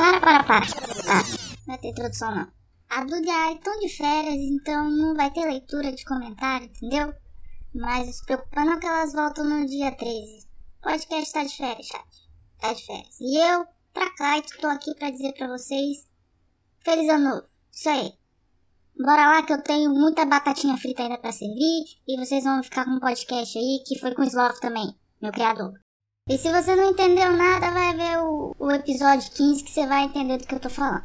para, para, para. Tá, não vai ter introdução não. A Ari estão de férias, então não vai ter leitura de comentário, entendeu? Mas se preocupa não que elas voltam no dia 13. O podcast tá de férias, chat. Tá de férias. E eu, pra cá, e tô aqui pra dizer pra vocês... Feliz ano novo. Isso aí. Bora lá que eu tenho muita batatinha frita ainda pra servir. E vocês vão ficar com um podcast aí que foi com o Sloth também, meu criador. E se você não entendeu nada, vai ver o, o episódio 15 que você vai entender do que eu tô falando.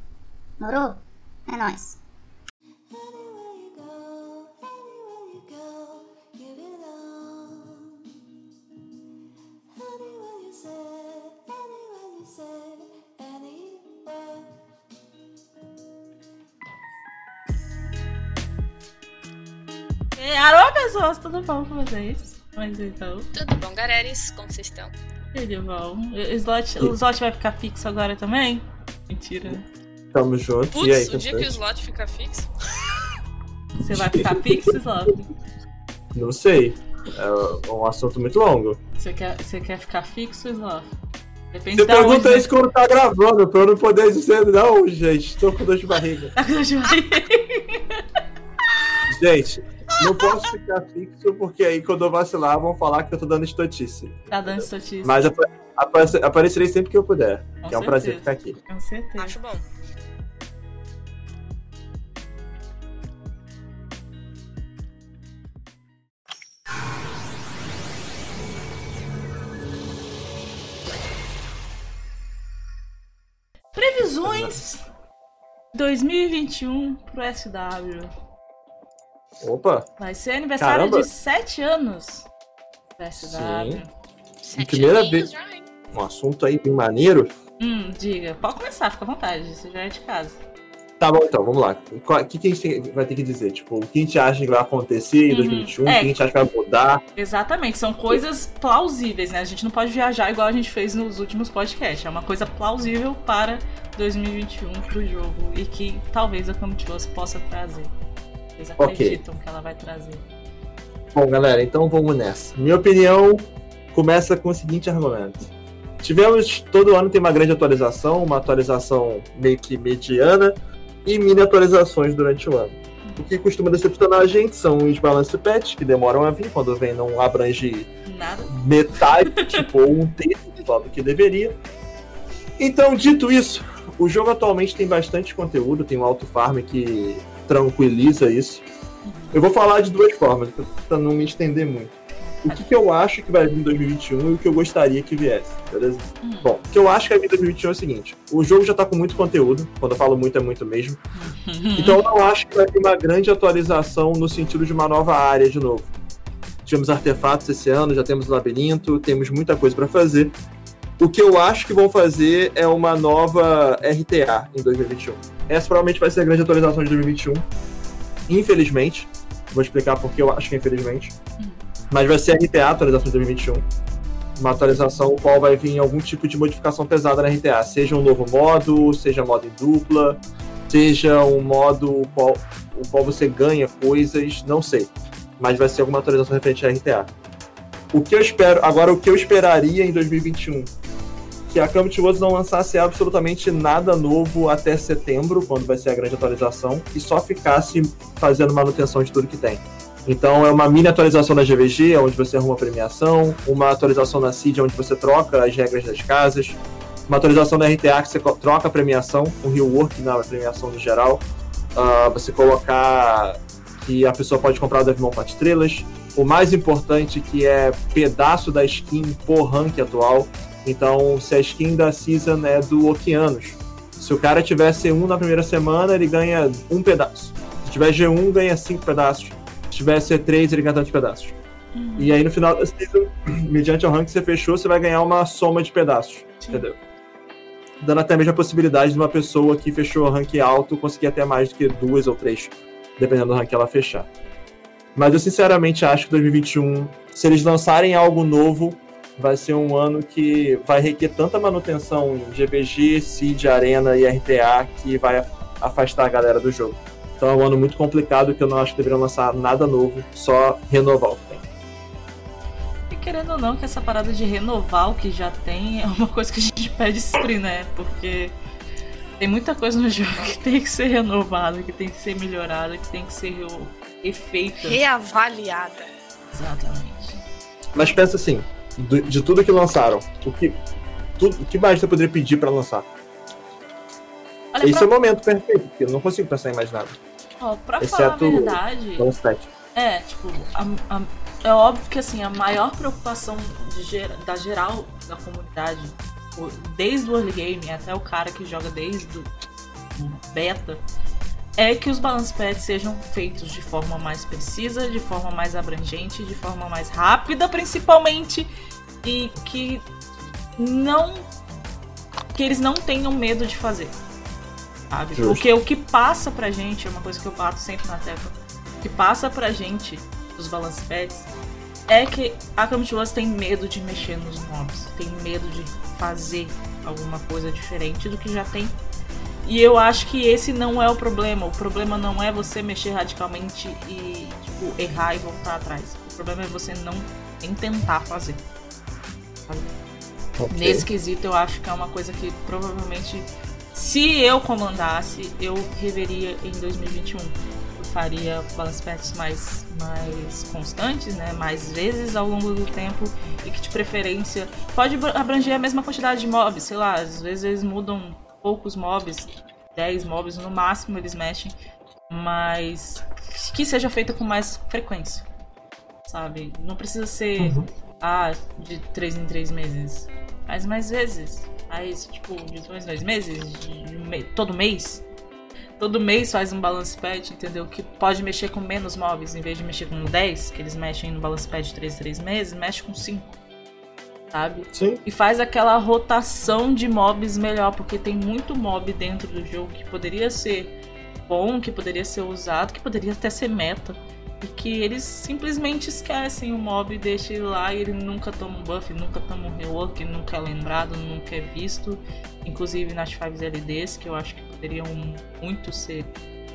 Morou? É nóis. E, Alô, pessoas, tudo bom com vocês? Mas então, Tudo bom, galeres? Como vocês estão? tudo bom. O slot, o slot vai ficar fixo agora também? Mentira. Tamo junto. Putz, e aí, o dia tá que o slot fica fixo. Você vai ficar fixo, slot? Não sei. É um assunto muito longo. Você quer, você quer ficar fixo, slot? Depende Você pergunta onde, isso quando tá gravando, pra eu não poder dizer, não, gente, tô com dor de barriga. Gente, não posso ficar fixo, porque aí quando eu vacilar vão falar que eu tô dando estotice. Tá dando estatística. Mas apa- aparece- aparecerei sempre que eu puder. Com que é um prazer ficar aqui. Com certeza. Acho bom. Previsões 2021 pro SW. Opa, Vai ser aniversário Caramba. de 7 anos. Sim. Sete primeira aninhos vez- um assunto aí bem maneiro. Hum, diga. Pode começar, fica à vontade. Você já é de casa. Tá bom, então, vamos lá. O que, que a gente vai ter que dizer? Tipo, o que a gente acha que vai acontecer em Uhum. 2021? O É. que a gente acha que vai mudar? Exatamente, são coisas plausíveis, né? A gente não pode viajar igual a gente fez nos últimos podcasts. É uma coisa plausível para 2021 pro jogo e que talvez a Comitivos possa trazer. Vocês acreditam que ela vai trazer? Bom, galera, então vamos nessa. Minha opinião começa com o seguinte argumento. Tivemos, todo ano tem uma grande atualização, uma atualização meio que mediana e mini atualizações durante o ano. O que costuma decepcionar a gente são os balance patch, que demoram a vir, quando vem não abrange Nada. metade, tipo, ou um terço só do que deveria. Então, dito isso, o jogo atualmente tem bastante conteúdo, tem um alto farm que tranquiliza isso. Eu vou falar de duas formas, pra não me estender muito. O que, que eu acho que vai vir em 2021 e o que eu gostaria que viesse, beleza? Hum. Bom, o que eu acho que vai vir em 2021 é o seguinte: o jogo já tá com muito conteúdo, quando eu falo muito é muito mesmo. Então eu não acho que vai ter uma grande atualização no sentido de uma nova área de novo. Tivemos artefatos esse ano, já temos o labirinto, temos muita coisa pra fazer. O que eu acho que vão fazer é uma nova RTA em 2021. Essa provavelmente vai ser a grande atualização de 2021. Infelizmente. Vou explicar porque eu acho que é infelizmente. Mas vai ser a RTA, a atualização de 2021. Uma atualização qual vai vir algum tipo de modificação pesada na RTA. Seja um novo modo, seja modo em dupla, seja um modo qual, o qual você ganha coisas, não sei. Mas vai ser alguma atualização referente à RTA. O que eu espero, agora o que eu esperaria em 2021? Que a Camp Woods não lançasse absolutamente nada novo até setembro, quando vai ser a grande atualização, e só ficasse fazendo manutenção de tudo que tem. Então é uma mini atualização na GVG, onde você arruma premiação, uma atualização na Seed, onde você troca as regras das casas, uma atualização na RTA que você troca a premiação, um rework na premiação no geral, ah, você colocar que a pessoa pode comprar o Devimon 4 estrelas, o mais importante que é pedaço da skin por rank atual, então se a skin da Season é do Oceanos, se o cara tiver C1 na primeira semana, ele ganha um pedaço. Se tiver G1, ganha cinco pedaços. Se tiver C3, ele ganha tantos pedaços. Uhum. E aí no final da season, mediante o rank que você fechou, você vai ganhar uma soma de pedaços. Sim. Entendeu? Dando até mesmo a possibilidade de uma pessoa que fechou o rank alto conseguir até mais do que duas ou três, dependendo do rank que ela fechar. Mas eu sinceramente acho que 2021, se eles lançarem algo novo, vai ser um ano que vai requer tanta manutenção em GVG, Seed, Arena e RTA que vai afastar a galera do jogo. Então é um ano muito complicado que eu não acho que deveriam lançar nada novo, só renovar o que tem. E querendo ou não, que essa parada de renovar o que já tem é uma coisa que a gente pede sempre, né? Porque Tem muita coisa no jogo que tem que ser renovada, que tem que ser melhorada, que tem que ser refeita. Reavaliada. Exatamente. Mas pensa assim, do- de tudo que lançaram, o que, tudo, o que mais você poderia pedir pra lançar? Olha, Esse pra, é o momento perfeito, porque eu não consigo pensar em mais nada. ó, pra falar a exceto- verdade, é, tipo, a- a- é óbvio que assim, a maior preocupação de da geral da comunidade, desde o early game até o cara que joga desde o beta, é que os balance pads sejam feitos de forma mais precisa, de forma mais abrangente, de forma mais rápida, principalmente, e que não que eles não tenham medo de fazer. Sabe? Justo. Porque o que passa pra gente, é uma coisa que eu bato sempre na tecla, o que passa pra gente dos balance pads é que a Comedy tem medo de mexer nos mobs, tem medo de fazer alguma coisa diferente do que já tem. E eu acho que esse não é o problema. O problema não é você mexer radicalmente e tipo, errar e voltar atrás. O problema é você não nem tentar fazer. Ok. Nesse quesito, eu acho que é uma coisa que provavelmente, se eu comandasse, eu reveria em 2021. Eu faria balance patches mais, mais constantes, né? Mais vezes ao longo do tempo e que de preferência pode abra- abranger a mesma quantidade de mobs, sei lá, às vezes eles mudam poucos mobs, 10 mobs no máximo eles mexem, mas que seja feita com mais frequência. Sabe? Não precisa ser Uhum. ah, de 3 em 3 meses. Faz mais vezes. Faz, tipo, de 2 em 2 meses, de me- todo mês. Todo mês faz um balance pad, entendeu? Que pode mexer com menos mobs, em vez de mexer com 10, que eles mexem no balance pad de 3 em 3 meses, mexe com 5. Sabe? Sim, E faz aquela rotação de mobs melhor, porque tem muito mob dentro do jogo que poderia ser bom, que poderia ser usado, que poderia até ser meta. E que eles simplesmente esquecem o mob e deixam ele lá e ele nunca toma um buff, nunca toma um rework, nunca é lembrado, nunca é visto. Inclusive nas 5 LDs, que eu acho que poderiam muito ser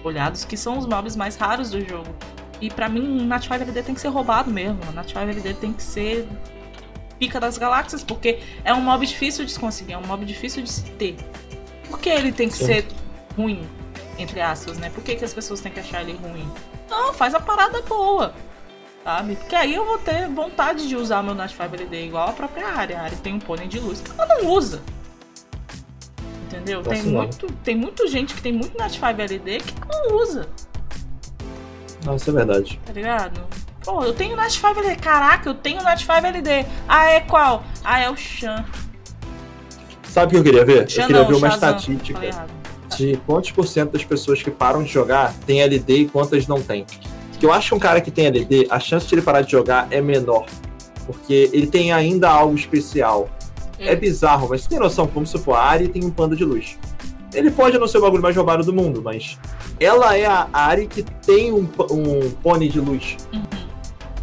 olhados, que são os mobs mais raros do jogo. E pra mim, Nat 5 LD tem que ser roubado mesmo. Nat 5 LD tem que ser pica das galáxias, porque é um mob difícil de se conseguir, é um mob difícil de se ter. Por que ele tem que Sim. ser ruim, entre aspas, né? Por que, que as pessoas têm que achar ele ruim? Não, faz a parada boa, sabe? Porque aí eu vou ter vontade de usar meu Nat 5 LD igual a própria área. A área tem um pônei de luz que ela não usa. Entendeu? Tem, não. muito, tem muita gente que tem muito Nat 5 LD que não usa. não, isso é verdade. tá ligado? Pô, eu tenho Nat 5 LD. Caraca, eu tenho Nat 5 LD. Ah, é qual? Ah, é o Shan. Sabe o que eu queria ver? Shan eu queria não, ver uma Shazam. estatística de quantos por cento das pessoas que param de jogar tem LD e quantas não tem. Porque eu acho que um cara que tem LD, a chance de ele parar de jogar é menor. Porque ele tem ainda algo especial. É bizarro, mas você tem noção, como se for a Ari tem um panda de luz. Ele pode não ser o bagulho mais roubado do mundo, mas ela é a Ari que tem um, um pônei de luz. Uhum.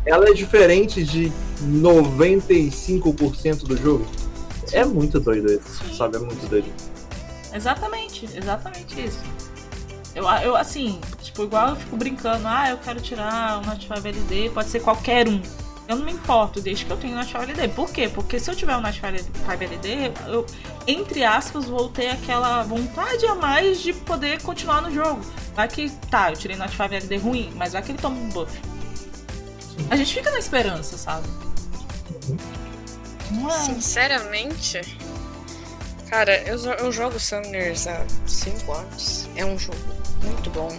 Ela é diferente de 95% do jogo. É muito doido isso, Sim. sabe? É muito doido. Exatamente, exatamente isso. Eu, eu, assim, tipo, igual eu fico brincando, ah, eu quero tirar Nat 5 LD, pode ser qualquer um. Eu não me importo, desde que eu tenho o Nat 5 LD. Por quê? Porque se eu tiver o Nat 5 LD, eu, entre aspas, vou ter aquela vontade a mais de poder continuar no jogo. Vai que, tá, eu tirei o Nat 5 LD ruim, mas vai que ele toma um buff. A gente fica na esperança, sabe? É? Sinceramente, cara, eu, eu jogo Summoners há 5 anos. É um jogo muito bom.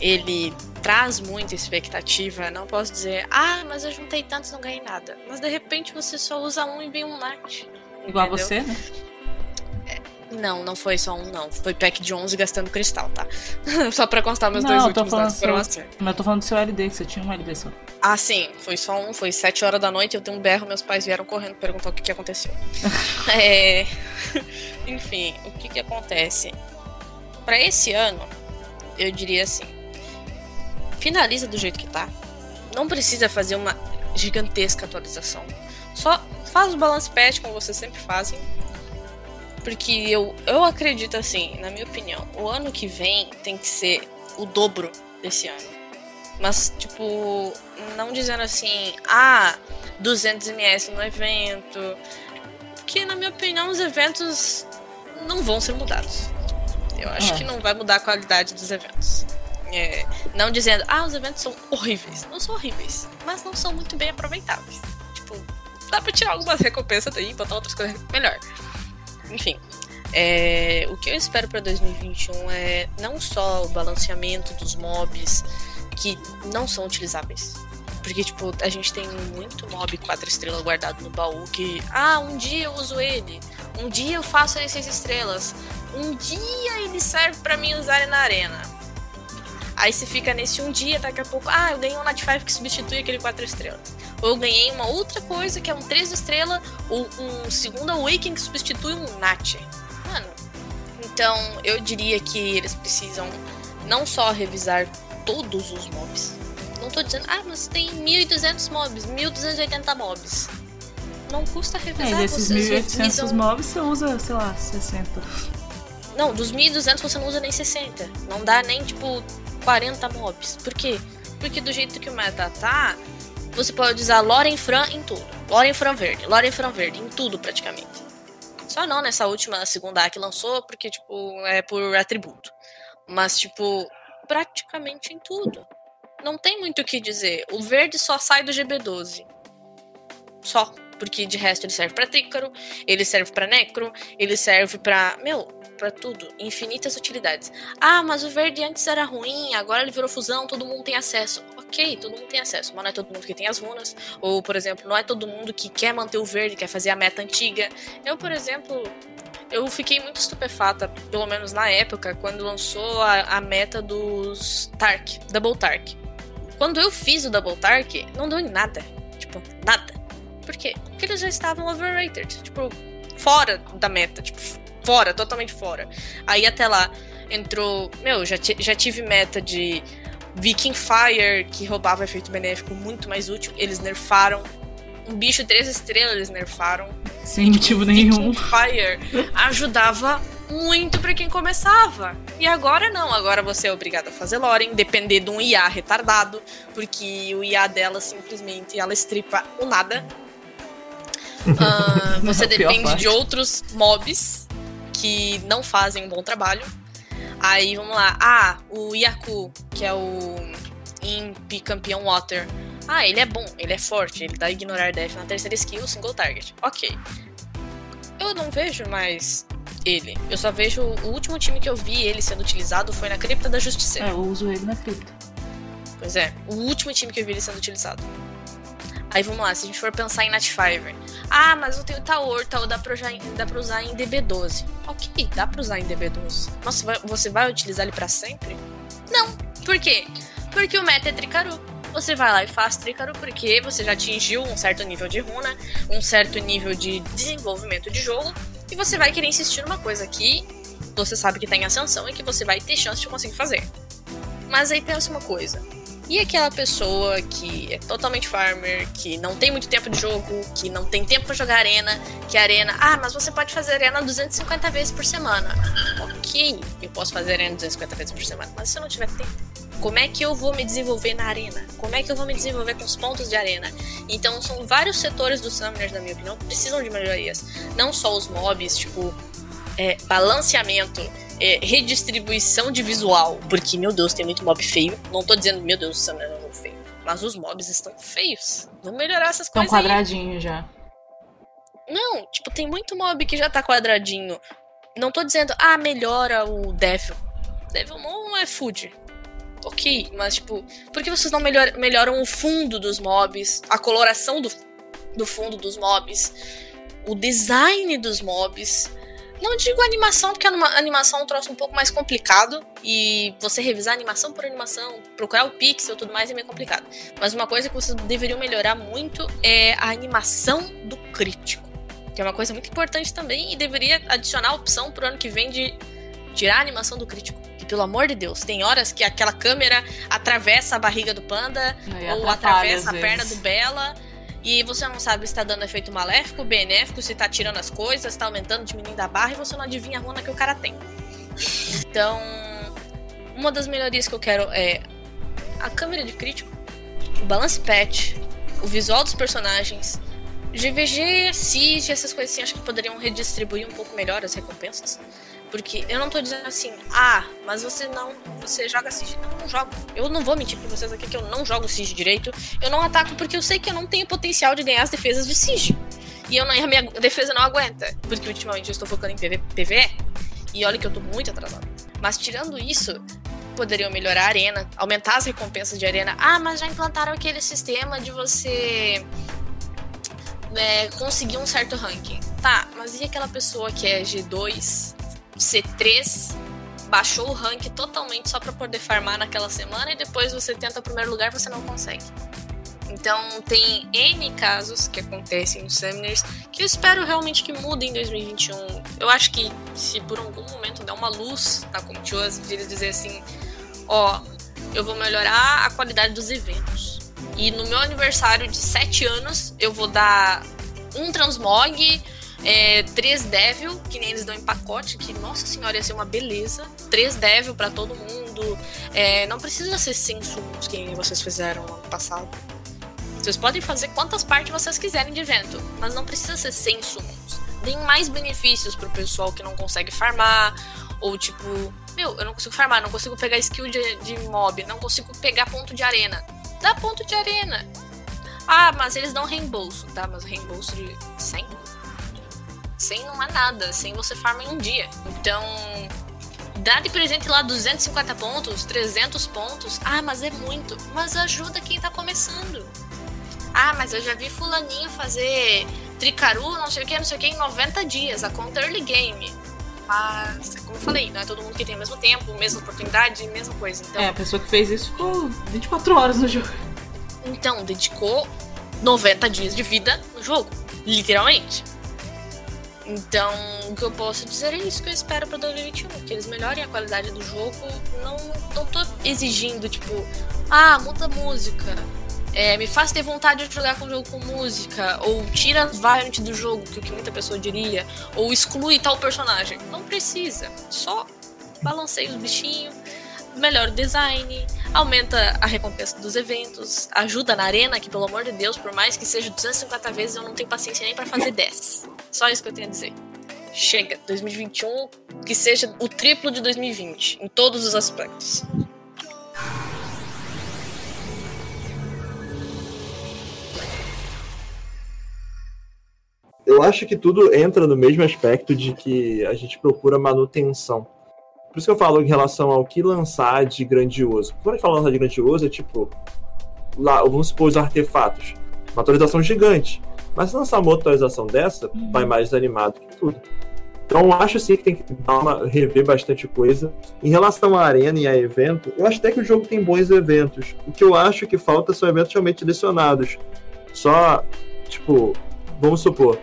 Ele traz muita expectativa. Não posso dizer, ah, mas eu juntei tantos e não ganhei nada. Mas de repente você só usa um e vem um Nat. Igual entendeu? você, né? Não, não foi só um, não. Foi pack de 11 gastando cristal, tá? só pra constar meus Não, dois últimos Nats foram assim. Mas eu tô falando do seu LD, que você tinha um LD só. Ah, sim, foi só um, foi 7 horas da noite, eu dei um berro, meus pais vieram correndo perguntar o que, que aconteceu. É, Enfim, o que, que acontece? Pra esse ano, eu diria assim: finaliza do jeito que tá. Não precisa fazer uma gigantesca atualização. Só faz o balance patch como vocês sempre fazem. Porque eu, eu acredito assim, na minha opinião, o ano que vem tem que ser o dobro desse ano. Mas, tipo, não dizendo assim, ah, 200 ms no evento. Porque, na minha opinião, os eventos não vão ser mudados. Eu acho é. que não vai mudar a qualidade dos eventos. É, não dizendo, ah, os eventos são horríveis. Não são horríveis, mas não são muito bem aproveitáveis. Tipo, dá pra tirar algumas recompensas daí e botar outras coisas melhor. Enfim, é, o que eu espero para 2021 é não só o balanceamento dos mobs que não são utilizáveis. Porque, tipo, a gente tem muito mob 4 estrelas guardado no baú que, ah, um dia eu uso ele, um dia eu faço ele 6 estrelas, um dia ele serve para mim usar ele na arena. Aí você fica nesse um dia, daqui a pouco, ah, eu ganhei um Nat 5 que substitui aquele 4 estrelas. Ou eu ganhei uma outra coisa que é um 3 estrelas, ou um segundo Awakening que substitui um Nat. Mano, então eu diria que eles precisam não só revisar todos os mobs. Não tô dizendo, ah, mas tem 1.200 mobs, 1.280 mobs. Não custa revisar. É, desses 1.800 revisam... mobs você usa, sei lá, 60. Não, dos 1.200 você não usa nem 60. Não dá nem, tipo, 40 mobs. Por quê? Porque do jeito que o meta tá, você pode usar Loren Fran em tudo. Loren Fran verde, Loren Fran verde, em tudo praticamente. Só não nessa última segunda A que lançou, porque, tipo, é por atributo. Mas, tipo, praticamente em tudo. Não tem muito o que dizer. O verde só sai do GB12. Só. Porque de resto ele serve para Trícaro, ele serve para Necro, ele serve para Meu, para tudo. Infinitas utilidades. Ah, mas o verde antes era ruim, agora ele virou fusão, todo mundo tem acesso. Todo mundo tem acesso, mas não é todo mundo que tem as runas. Ou, por exemplo, não é todo mundo que quer manter o verde, quer fazer a meta antiga. Eu, por exemplo, eu fiquei muito estupefata, pelo menos na época, quando lançou a, a meta dos Tark, Double Tark. Quando eu fiz o Double Tark, não deu em nada. Tipo, nada. Por quê? Porque eles já estavam overrated. Tipo, fora da meta. Tipo, fora, totalmente fora. Aí até lá entrou. Meu, já, já tive meta de Viking Fire, que roubava efeito benéfico muito mais útil. Eles nerfaram. Um bicho três estrelas eles nerfaram. Sem motivo nenhum. Viking Fire ajudava muito para quem começava. E agora não, agora você é obrigado a fazer Loren, depender de um IA retardado, porque o IA dela simplesmente ela estripa o nada. Uh, você depende de outros mobs que não fazem um bom trabalho. Aí vamos lá. Ah, o Yaku, que é o Imp campeão Water. Ah, ele é bom, ele é forte, ele dá ignorar def na terceira skill, single target. Ok. Eu não vejo mais ele. Eu só vejo. O último time que eu vi ele sendo utilizado foi na Cripta da Justiça. É, eu uso ele na Cripta. Pois é, o último time que eu vi ele sendo utilizado. Aí vamos lá, se a gente for pensar em Nightfiver. Ah, mas eu tenho Taor, Taor dá pra, dá pra usar em DB12. Ok, dá pra usar em DB12. Nossa, você vai utilizar ele para sempre? Não. Por quê? Porque o meta é Tricaru. Você vai lá e faz Tricaru porque você já atingiu um certo nível de runa, um certo nível de desenvolvimento de jogo, e você vai querer insistir numa coisa que você sabe que tem ascensão e que você vai ter chance de conseguir fazer. Mas aí pensa uma coisa. E aquela pessoa que é totalmente farmer, que não tem muito tempo de jogo, que não tem tempo para jogar arena, que arena, ah, mas você pode fazer arena 250 vezes por semana. Ok, eu posso fazer arena 250 vezes por semana, mas se eu não tiver tempo, como é que eu vou me desenvolver na arena? Como é que eu vou me desenvolver com os pontos de arena? Então são vários setores do Summoners, na minha opinião, que precisam de melhorias. Não só os mobs, tipo, é, balanceamento é, redistribuição de visual. Porque, meu Deus, tem muito mob feio. Não tô dizendo, meu Deus, o é um feio. Mas os mobs estão feios. Vamos melhorar essas coisas. Estão quadradinho já. Não, tipo, tem muito mob que já tá quadradinho. Não tô dizendo, ah, melhora o Devil. Devil não é food. Ok, mas tipo, por que vocês não melhor, melhoram o fundo dos mobs, a coloração do, do fundo dos mobs, o design dos mobs? Não digo animação, porque a animação é um troço um pouco mais complicado. E você revisar animação por animação, procurar o pixel e tudo mais é meio complicado. Mas uma coisa que vocês deveriam melhorar muito é a animação do crítico. Que é uma coisa muito importante também e deveria adicionar a opção pro ano que vem de tirar a animação do crítico. Que, pelo amor de Deus, tem horas que aquela câmera atravessa a barriga do panda ou atravessa a perna do Bela e você não sabe se tá dando efeito maléfico, benéfico, se tá tirando as coisas, se tá aumentando, diminuindo a barra e você não adivinha a runa que o cara tem. Então, uma das melhorias que eu quero é a câmera de crítico, o balance patch, o visual dos personagens, GVG, Siege, essas coisas assim, acho que poderiam redistribuir um pouco melhor as recompensas. Porque eu não tô dizendo assim, ah, mas você não, você joga Siege. Não, não jogo. Eu não vou mentir pra vocês aqui que eu não jogo Siege direito. Eu não ataco porque eu sei que eu não tenho potencial de ganhar as defesas de Siege. E eu não, a minha defesa não aguenta. Porque ultimamente eu estou focando em PV, PVE. E olha que eu tô muito atrasado. Mas tirando isso, poderiam melhorar a arena, aumentar as recompensas de arena. Ah, mas já implantaram aquele sistema de você é, conseguir um certo ranking. Tá, mas e aquela pessoa que é G2, C3, baixou o rank totalmente só para poder farmar naquela semana e depois você tenta o primeiro lugar você não consegue? Então tem N casos que acontecem nos seminars que eu espero realmente que mudem em 2021. Eu acho que se por algum momento der uma luz na Comitios de eles dizer assim, ó, eu vou melhorar a qualidade dos eventos. E no meu aniversário de 7 anos, eu vou dar um transmog, é, três Devil, que nem eles dão em pacote, que, nossa senhora, ia ser uma beleza. Três Devil para todo mundo. É, não precisa ser 100 sumos que vocês fizeram ano passado. Vocês podem fazer quantas partes vocês quiserem de evento, mas não precisa ser 100 sumos. Deem mais benefícios pro pessoal que não consegue farmar, ou tipo, meu, eu não consigo farmar, não consigo pegar skill de, de mob, não consigo pegar ponto de arena. Dá ponto de arena. Ah, mas eles dão reembolso, tá? Mas reembolso de 100? 100 não é nada, 100 você farma em um dia. Então, dá de presente lá 250 pontos, 300 pontos. Ah, mas é muito. Mas ajuda quem tá começando. Ah, mas eu já vi fulaninho fazer tricaru, não sei o que, não sei o que, em 90 dias, a conta early game. Mas, como eu falei, não é todo mundo que tem o mesmo tempo, mesma oportunidade, mesma coisa. Então, É, a pessoa que fez isso ficou 24 horas no jogo. então dedicou 90 dias de vida no jogo, literalmente. Então, o que eu posso dizer é isso que eu espero pra 2021, que eles melhorem a qualidade do jogo. Não, não tô exigindo, tipo, ah, muda música. É, me faz ter vontade de jogar com o jogo com música, ou tira variant do jogo, que é o que muita pessoa diria, ou exclui tal personagem. Não precisa. Só balanceia os bichinhos, melhora o design, aumenta a recompensa dos eventos, ajuda na arena, que pelo amor de Deus, por mais que seja 250 vezes, eu não tenho paciência nem pra fazer 10. Só isso que eu tenho a dizer. Chega, 2021, que seja o triplo de 2020, em todos os aspectos. Eu acho que tudo entra no mesmo aspecto de que a gente procura manutenção. Por isso que eu falo em relação ao que lançar de grandioso. Quando a gente fala lançar de grandioso, é tipo. Lá, vamos supor os artefatos. Uma atualização gigante. Mas se lançar uma atualização dessa, vai mais animado que tudo. Então eu acho sim que tem que dar uma, rever bastante coisa. Em relação à arena e a evento, eu acho até que o jogo tem bons eventos. O que eu acho que falta são eventos realmente direcionados. Só, tipo, vamos supor,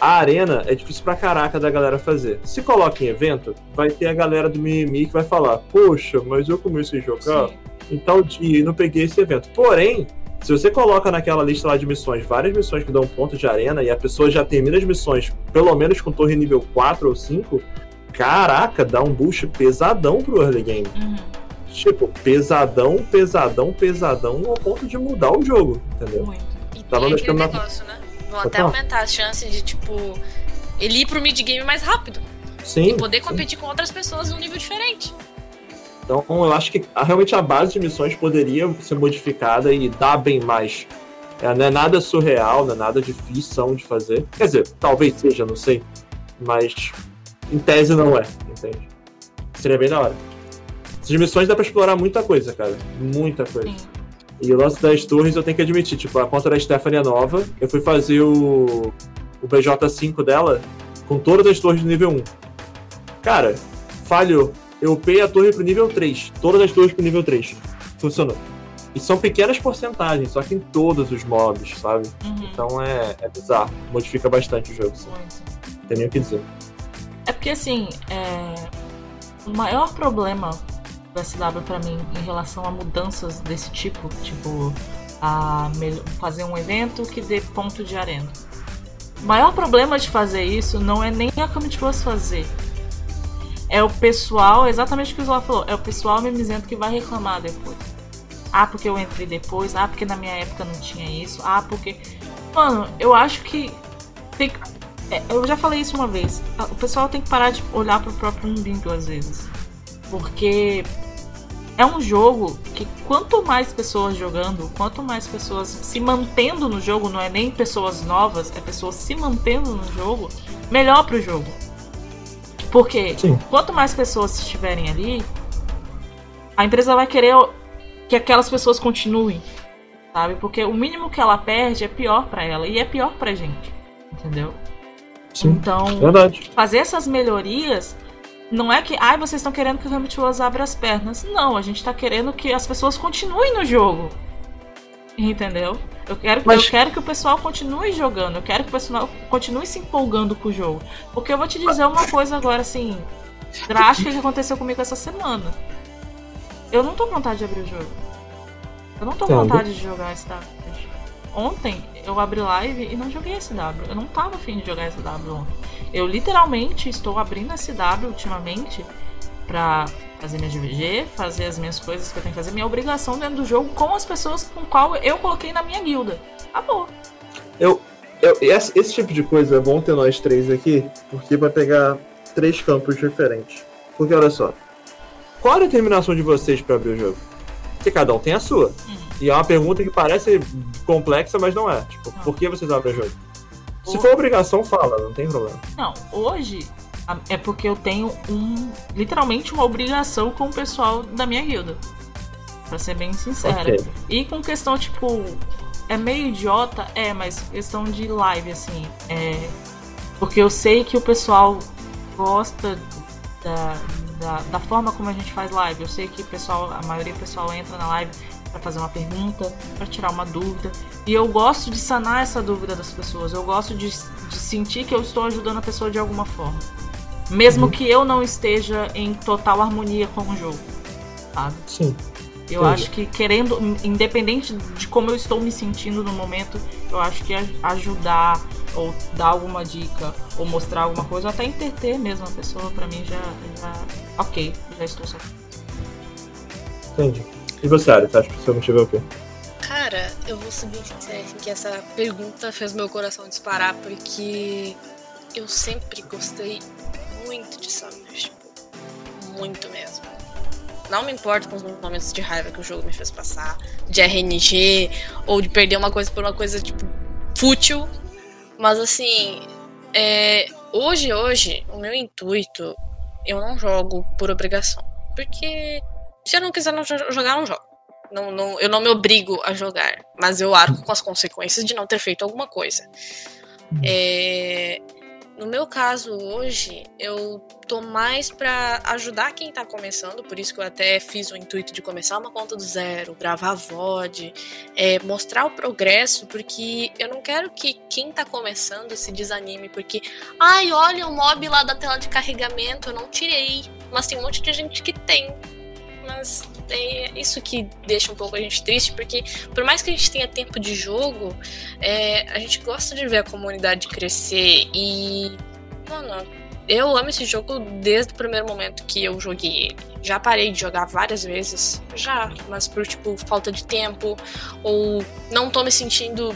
a arena é difícil pra caraca da galera fazer. Se coloca em evento, vai ter a galera do Mimimi que vai falar: Poxa, mas eu comecei a jogar Sim. em tal dia e não peguei esse evento. Porém, se você coloca naquela lista lá de missões várias missões que dão ponto de arena e a pessoa já termina as missões, pelo menos com torre nível 4 ou 5, caraca, dá um boost pesadão pro early game. Uhum. Tipo, pesadão, pesadão, pesadão ao ponto de mudar o jogo, entendeu? Muito. E Tava tem aquele negócio, né? Vão até aumentar a chance de, tipo, ele ir pro mid-game mais rápido. Sim. E poder sim. competir com outras pessoas num nível diferente. Então, eu acho que realmente a base de missões poderia ser modificada e dar bem mais. É, não é nada surreal, não é nada difícil de fazer. Quer dizer, talvez seja, não sei. Mas em tese não é, entende? Seria bem da hora. Essas missões dá pra explorar muita coisa, cara. Muita coisa. Sim. E o lance das torres eu tenho que admitir, tipo, a conta da Stephanie é nova. Eu fui fazer o, o BJ5 dela com todas as torres do nível 1. Cara, falhou. Eu upei a torre pro nível 3. Todas as torres pro nível 3. Funcionou. E são pequenas porcentagens, só que em todos os mobs, sabe? Uhum. Então é, é bizarro. Modifica bastante o jogo, sim. Muito. Não tem nem o que dizer. É porque assim, é... o maior problema do SW pra mim em relação a mudanças desse tipo, tipo a fazer um evento que dê ponto de arena. O maior problema de fazer isso não é nem a Commit Plus fazer. É o pessoal, exatamente o que o Zola falou, é o pessoal mimizento que vai reclamar depois. Ah, porque eu entrei depois, ah, porque na minha época não tinha isso, ah, porque. Mano, eu acho que tem que É, eu já falei isso uma vez. O pessoal tem que parar de olhar pro próprio umbigo às vezes. Porque é um jogo que quanto mais pessoas jogando, quanto mais pessoas se mantendo no jogo, não é nem pessoas novas, é pessoas se mantendo no jogo, melhor pro jogo. Porque Sim. quanto mais pessoas estiverem ali, a empresa vai querer que aquelas pessoas continuem, sabe? Porque o mínimo que ela perde é pior para ela e é pior pra gente, entendeu? Sim, então, verdade. fazer essas melhorias não é que, ai, vocês estão querendo que o Hamilton abra as pernas. Não, a gente tá querendo que as pessoas continuem no jogo. Entendeu? Eu quero, Mas... eu quero que o pessoal continue jogando, eu quero que o pessoal continue se empolgando com o jogo. Porque eu vou te dizer uma coisa agora, assim, drástica que aconteceu comigo essa semana. Eu não tô com vontade de abrir o jogo. Eu não tô com vontade de jogar W. Ontem eu abri live e não joguei SW. Eu não tava afim de jogar SW ontem. Eu literalmente estou abrindo SW ultimamente pra fazer minha GVG, fazer as minhas coisas que eu tenho que fazer, minha obrigação dentro do jogo com as pessoas com qual eu coloquei na minha guilda. Acabou. Eu, eu esse, esse tipo de coisa é bom ter nós três aqui, porque vai pegar três campos diferentes. Porque olha só, qual a determinação de vocês para abrir o jogo? Porque cada um tem a sua. Uhum. E é uma pergunta que parece complexa, mas não é. Tipo, não. por que vocês abrem o jogo? Se for obrigação, fala, não tem problema. Não, hoje é porque eu tenho um literalmente uma obrigação com o pessoal da minha guilda. Pra ser bem sincera. Okay. E com questão, tipo, é meio idiota, é, mas questão de live, assim. É. Porque eu sei que o pessoal gosta da, da, da forma como a gente faz live. Eu sei que o pessoal, a maioria do pessoal entra na live para fazer uma pergunta, para tirar uma dúvida. E eu gosto de sanar essa dúvida das pessoas. Eu gosto de, de sentir que eu estou ajudando a pessoa de alguma forma. Mesmo uhum. que eu não esteja em total harmonia com o jogo. Sabe? Sim. Eu Entendi. acho que querendo, independente de como eu estou me sentindo no momento, eu acho que ajudar ou dar alguma dica ou mostrar alguma coisa, ou até entreter mesmo a pessoa, para mim já, já. Ok, já estou só. Entendi. E você, Ari, acha que seu motivo é o quê? Cara, eu vou ser bem sincero que essa pergunta fez meu coração disparar porque eu sempre gostei muito de Summoners, tipo, muito mesmo. Não me importo com os momentos de raiva que o jogo me fez passar, de RNG, ou de perder uma coisa por uma coisa, tipo, fútil. Mas assim, é, hoje, hoje, o meu intuito, eu não jogo por obrigação. Porque se eu não quiser não jogar, não jogo. Não, não, eu não me obrigo a jogar, mas eu arco com as consequências de não ter feito alguma coisa. Uhum. É, no meu caso hoje, eu tô mais para ajudar quem tá começando, por isso que eu até fiz o intuito de começar uma conta do zero, gravar VOD, é, mostrar o progresso, porque eu não quero que quem tá começando se desanime, porque, ai, olha o mob lá da tela de carregamento, eu não tirei, mas tem um monte de gente que tem mas é isso que deixa um pouco a gente triste, porque por mais que a gente tenha tempo de jogo, é, a gente gosta de ver a comunidade crescer e. Mano, eu amo esse jogo desde o primeiro momento que eu joguei ele. Já parei de jogar várias vezes, já, mas por tipo falta de tempo ou não tô me sentindo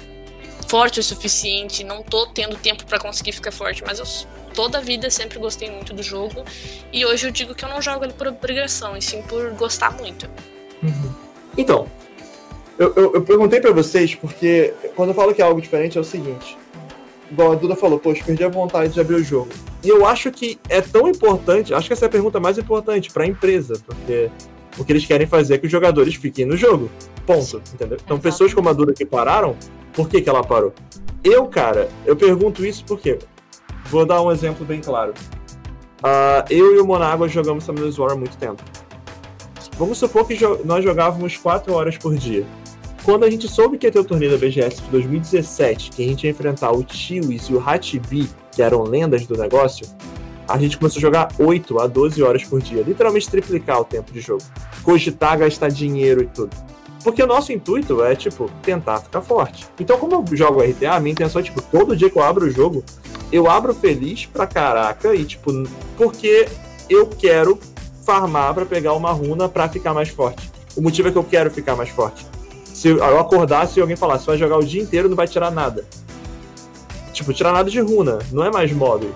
forte o suficiente, não tô tendo tempo para conseguir ficar forte, mas eu toda a vida sempre gostei muito do jogo. E hoje eu digo que eu não jogo ele por obrigação, e sim por gostar muito. Uhum. Então, eu, eu, eu perguntei para vocês porque quando eu falo que é algo diferente é o seguinte. Igual a Duda falou, poxa, perdi a vontade de abrir o jogo. E eu acho que é tão importante, acho que essa é a pergunta mais importante para a empresa, porque o que eles querem fazer é que os jogadores fiquem no jogo. Ponto. Entendeu? Então, pessoas como a Duda que pararam, por que, que ela parou? Eu, cara, eu pergunto isso porque Vou dar um exemplo bem claro. Uh, eu e o Monágua jogamos Summoners War há muito tempo. Vamos supor que jo nós jogávamos 4 horas por dia. Quando a gente soube que ia ter o torneio da BGS de 2017, que a gente ia enfrentar o Tiwis e o Hatibi, que eram lendas do negócio, a gente começou a jogar 8 a 12 horas por dia. Literalmente triplicar o tempo de jogo. Cogitar, gastar dinheiro e tudo. Porque o nosso intuito é, tipo, tentar ficar forte. Então, como eu jogo RTA, a minha intenção é, tipo, todo dia que eu abro o jogo, eu abro feliz pra caraca e, tipo, porque eu quero farmar para pegar uma runa para ficar mais forte. O motivo é que eu quero ficar mais forte. Se eu acordasse e alguém falasse, vai jogar o dia inteiro, não vai tirar nada. tipo, tirar nada de runa, não é mais mob.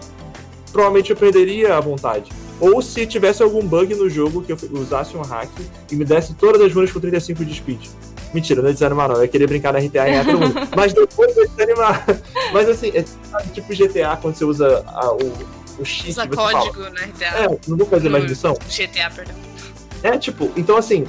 Provavelmente eu perderia a vontade. Ou se tivesse algum bug no jogo que eu usasse um hack e me desse todas as runas com 35 de speed. Mentira, não é desanimar não, eu queria brincar na RTA em outra runa. Mas depois eu desanimar. Mas assim, é tipo GTA quando você usa a, o, o cheat. Usa você código fala, na RTA. É, não vou fazer mais missão. GTA, perdão. É, tipo, então assim,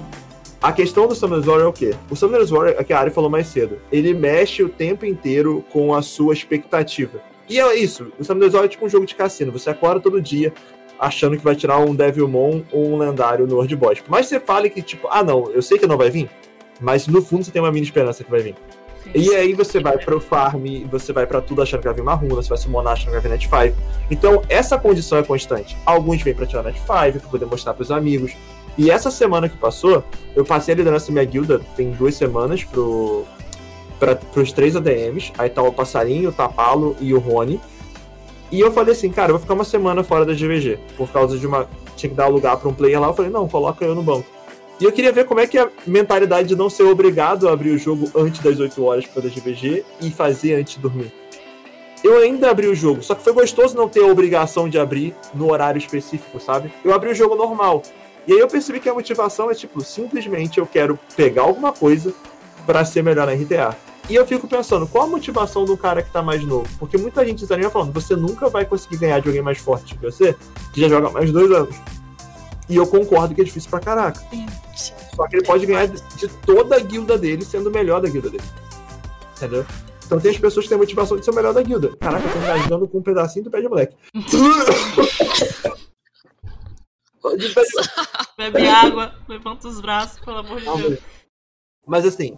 a questão do Summoners War é o quê? O Summoners War, é que a Ari falou mais cedo, ele mexe o tempo inteiro com a sua expectativa. E é isso, o Summoners War é tipo um jogo de cassino, você acorda todo dia achando que vai tirar um Devilmon ou um lendário no World Boss. Mas você fale que, tipo, ah não, eu sei que não vai vir, mas no fundo você tem uma mini esperança que vai vir. E aí você vai pro farm, você vai para tudo achando que vai vir uma runa, você vai summonar achando que vai vir net 5. Então, essa condição é constante. Alguns vêm pra tirar net 5, pra poder mostrar pros amigos. E essa semana que passou, eu passei a liderança da minha guilda, tem duas semanas, pro, pra, pros três ADMs. Aí tá o Passarinho, o Tapalo e o Rony. E eu falei assim, cara, eu vou ficar uma semana fora da GVG, por causa de uma... Tinha que dar lugar pra um player lá, eu falei, não, coloca eu no banco. E eu queria ver como é que a mentalidade de não ser obrigado a abrir o jogo antes das 8 horas para a GVG e fazer antes de dormir. Eu ainda abri o jogo, só que foi gostoso não ter a obrigação de abrir no horário específico, sabe? Eu abri o jogo normal. E aí eu percebi que a motivação é tipo, simplesmente eu quero pegar alguma coisa para ser melhor na RTA. E eu fico pensando, qual a motivação do cara que tá mais novo? Porque muita gente desanima falando, você nunca vai conseguir ganhar de alguém mais forte que você, que já joga mais de dois anos. E eu concordo que é difícil pra caraca. Só que ele pode ganhar de, toda a guilda dele sendo o melhor da guilda dele. Entendeu? Então tem as pessoas que têm a motivação de ser o melhor da guilda. Caraca, eu tô engasgando com um pedacinho do pé de moleque. De pé de- Bebe água, levanta os braços, pelo amor de Deus. Mas assim,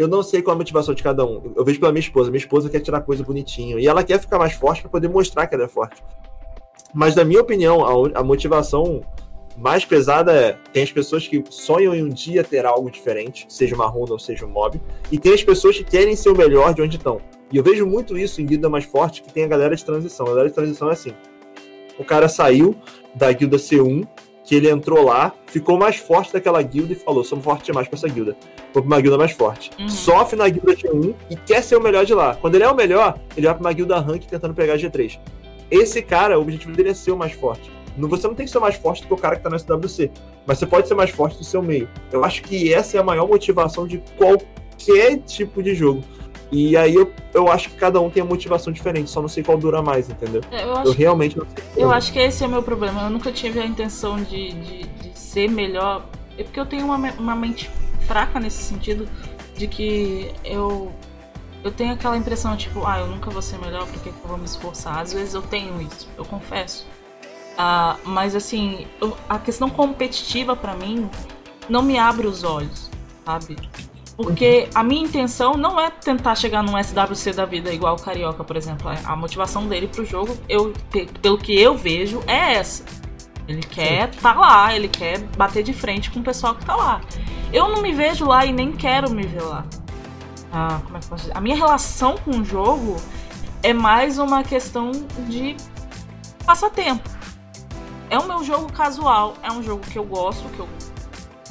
eu não sei qual a motivação de cada um. Eu vejo pela minha esposa. Minha esposa quer tirar coisa bonitinho. E ela quer ficar mais forte pra poder mostrar que ela é forte. Mas, na minha opinião, a, a motivação mais pesada é: tem as pessoas que sonham em um dia ter algo diferente, seja uma runa ou seja um mob, e tem as pessoas que querem ser o melhor de onde estão. E eu vejo muito isso em guilda mais forte, que tem a galera de transição. A galera de transição é assim: o cara saiu da guilda C1, que ele entrou lá, ficou mais forte daquela guilda e falou: sou forte demais pra essa guilda. Vou pra uma guilda mais forte. Uhum. Sofre na guilda G1 e quer ser o melhor de lá. Quando ele é o melhor, ele vai pra uma guilda rank tentando pegar G3. Esse cara, o objetivo dele é ser o mais forte. Você não tem que ser mais forte do que o cara que tá no SWC, mas você pode ser mais forte do seu meio. Eu acho que essa é a maior motivação de qualquer tipo de jogo. E aí eu, eu acho que cada um tem uma motivação diferente, só não sei qual dura mais, entendeu? É, Eu Eu acho, realmente não sei. eu acho que esse é o meu problema. Eu nunca tive a intenção de, de, de ser melhor. É porque eu tenho uma, uma mente fraca nesse sentido de que eu. Eu tenho aquela impressão, tipo, ah, eu nunca vou ser melhor, por que, que eu vou me esforçar? Às vezes eu tenho isso, eu confesso. Ah, mas assim, eu- a questão competitiva pra mim não me abre os olhos, sabe? Porque a minha intenção não é tentar chegar num SWC da vida igual o Carioca, por exemplo. A motivação dele pro jogo, eu, pe- pelo que eu vejo, é essa. Ele quer tá lá, ele quer bater de frente com o pessoal que tá lá. Eu não me vejo lá e nem quero me ver lá. Ah, como é que posso dizer? A minha relação com o jogo é mais uma questão de passatempo. É o meu jogo casual, é um jogo que eu gosto, que eu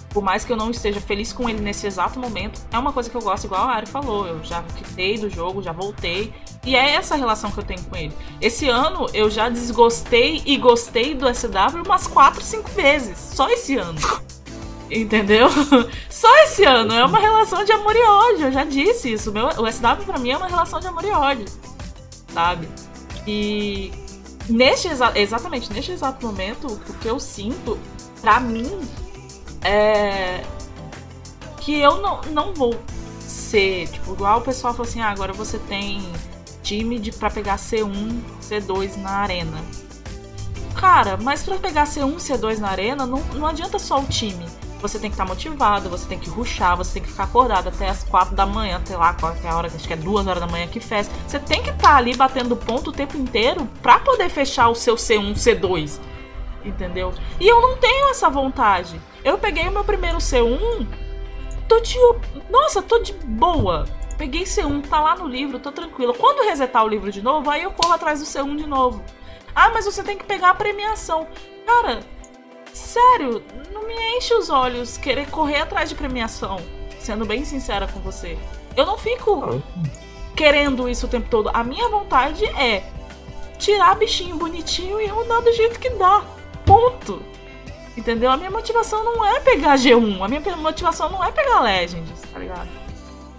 por mais que eu não esteja feliz com ele nesse exato momento, é uma coisa que eu gosto, igual a Ari falou. Eu já quitei do jogo, já voltei. E é essa relação que eu tenho com ele. Esse ano eu já desgostei e gostei do SW umas 4, 5 vezes. Só esse ano. Entendeu? Só esse ano. É uma relação de amor e ódio. Eu já disse isso. Meu, o SW pra mim é uma relação de amor e ódio. Sabe? E neste exa exatamente neste exato momento, o que eu sinto, pra mim, é que eu não, não vou ser, tipo, igual o pessoal falou assim, ah, agora você tem time de para pegar C1, C2 na arena. Cara, mas pra pegar C1, C2 na arena, não, não adianta só o time. Você tem que estar motivado, você tem que ruxar, você tem que ficar acordado até as 4 da manhã, até lá, qual é a hora, acho que é 2 horas da manhã que festa. Você tem que estar ali batendo ponto o tempo inteiro pra poder fechar o seu C1, C2. Entendeu? E eu não tenho essa vontade. Eu peguei o meu primeiro C1, tô de. Nossa, tô de boa. Peguei C1, tá lá no livro, tô tranquila. Quando resetar o livro de novo, aí eu corro atrás do C1 de novo. Ah, mas você tem que pegar a premiação. Cara, sério, não me enche os olhos querer correr atrás de premiação. Sendo bem sincera com você. Eu não fico. querendo isso o tempo todo. A minha vontade é tirar bichinho bonitinho e rodar do jeito que dá. Ponto. Entendeu? A minha motivação não é pegar G1. A minha motivação não é pegar Legends, tá ligado?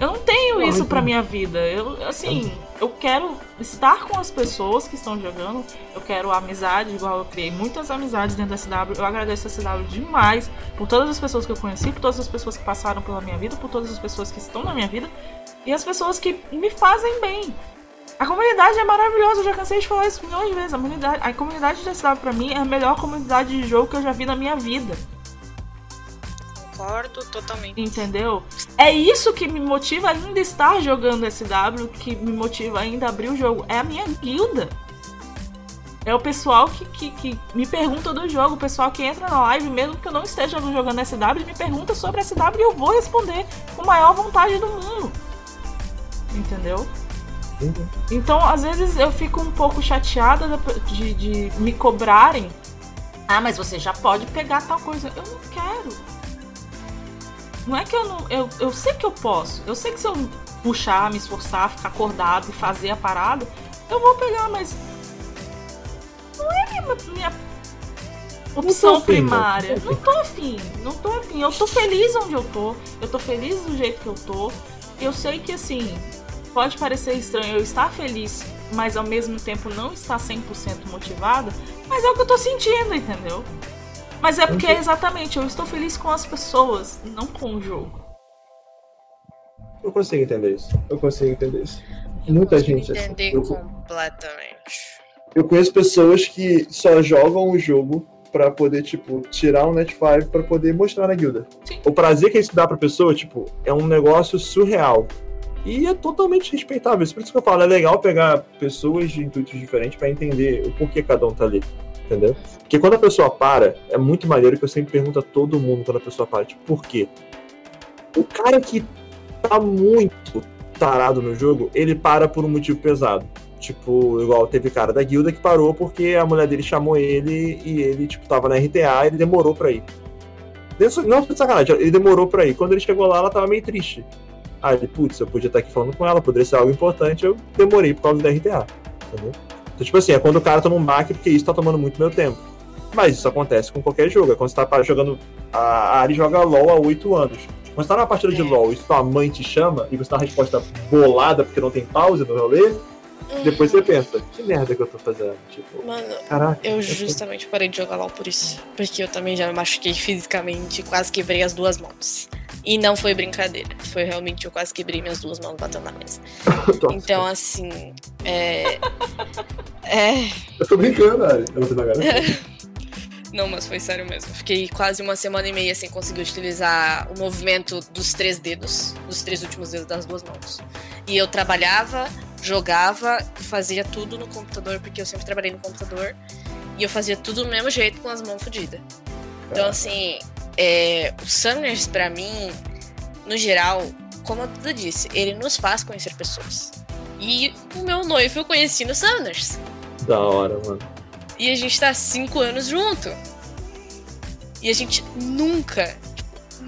Eu não tenho isso pra minha vida. Eu, assim, eu quero estar com as pessoas que estão jogando. Eu quero amizade, igual eu criei muitas amizades dentro da SW. Eu agradeço a SW demais por todas as pessoas que eu conheci, por todas as pessoas que passaram pela minha vida, por todas as pessoas que estão na minha vida e as pessoas que me fazem bem. A comunidade é maravilhosa, eu já cansei de falar isso milhões de vezes. A comunidade, a comunidade da SW pra mim é a melhor comunidade de jogo que eu já vi na minha vida concordo totalmente. Entendeu? É isso que me motiva ainda estar jogando SW, que me motiva ainda a abrir o jogo. É a minha guilda. É o pessoal que, que, que, me pergunta do jogo, o pessoal que entra na live, mesmo que eu não esteja jogando SW, me pergunta sobre SW e eu vou responder com a maior vontade do mundo. Entendeu? Então, às vezes eu fico um pouco chateada de, de me cobrarem. Ah, mas você já pode pegar tal coisa. Eu não quero. Não é que eu não. Eu, eu sei que eu posso. Eu sei que se eu puxar, me esforçar, ficar acordado e fazer a parada, eu vou pegar, mas. Não é minha, minha opção não primária. Não tô afim. Não tô afim. Eu tô feliz onde eu tô. Eu tô feliz do jeito que eu tô. Eu sei que assim. Pode parecer estranho eu estar feliz, mas ao mesmo tempo não estar 100% motivada, mas é o que eu tô sentindo, entendeu? Mas é porque, exatamente, eu estou feliz com as pessoas, não com o jogo. Eu consigo entender isso. Eu consigo entender isso. Eu Muita gente. Assim. Entender assim. completamente. Eu conheço pessoas que só jogam o jogo para poder, tipo, tirar um Net 5 pra poder mostrar na guilda. Sim. O prazer que isso dá pra pessoa, tipo, é um negócio surreal. E é totalmente respeitável. Por isso que eu falo, é legal pegar pessoas de intuitos diferentes para entender o porquê cada um tá ali entendeu? Porque quando a pessoa para, é muito maneiro que eu sempre pergunto a todo mundo quando a pessoa para, tipo, por quê? O cara que tá muito tarado no jogo, ele para por um motivo pesado. Tipo, igual teve cara da guilda que parou porque a mulher dele chamou ele e ele, tipo, tava na RTA e ele demorou pra ir. Não, de sacanagem, ele demorou pra ir. Quando ele chegou lá, ela tava meio triste. Aí ele, putz, eu podia estar aqui falando com ela, poderia ser algo importante, eu demorei por causa da RTA. Entendeu? Então, tipo assim, é quando o cara toma um baque porque isso tá tomando muito meu tempo. Mas isso acontece com qualquer jogo. É quando você tá jogando. A Ari joga LOL há 8 anos. Quando você tá numa partida de é. LOL e sua mãe te chama e você dá uma resposta bolada porque não tem pausa no rolê. Depois você pensa, que merda que eu tô fazendo? Tipo, Mano, caraca, eu justamente parei de jogar LOL por isso. Porque eu também já me machuquei fisicamente, quase quebrei as duas mãos. E não foi brincadeira. Foi realmente, eu quase quebrei minhas duas mãos batendo na mesa. então, assim. É. é. Eu tô brincando. Eu vou Não, mas foi sério mesmo. Fiquei quase uma semana e meia sem conseguir utilizar o movimento dos três dedos, dos três últimos dedos das duas mãos. E eu trabalhava, jogava, fazia tudo no computador, porque eu sempre trabalhei no computador. E eu fazia tudo do mesmo jeito com as mãos fodidas. Então, assim, é, o Summoners, para mim, no geral, como Duda disse, ele nos faz conhecer pessoas. E o meu noivo eu conheci no Summoners. Da hora, mano. E a gente tá cinco anos junto. E a gente nunca,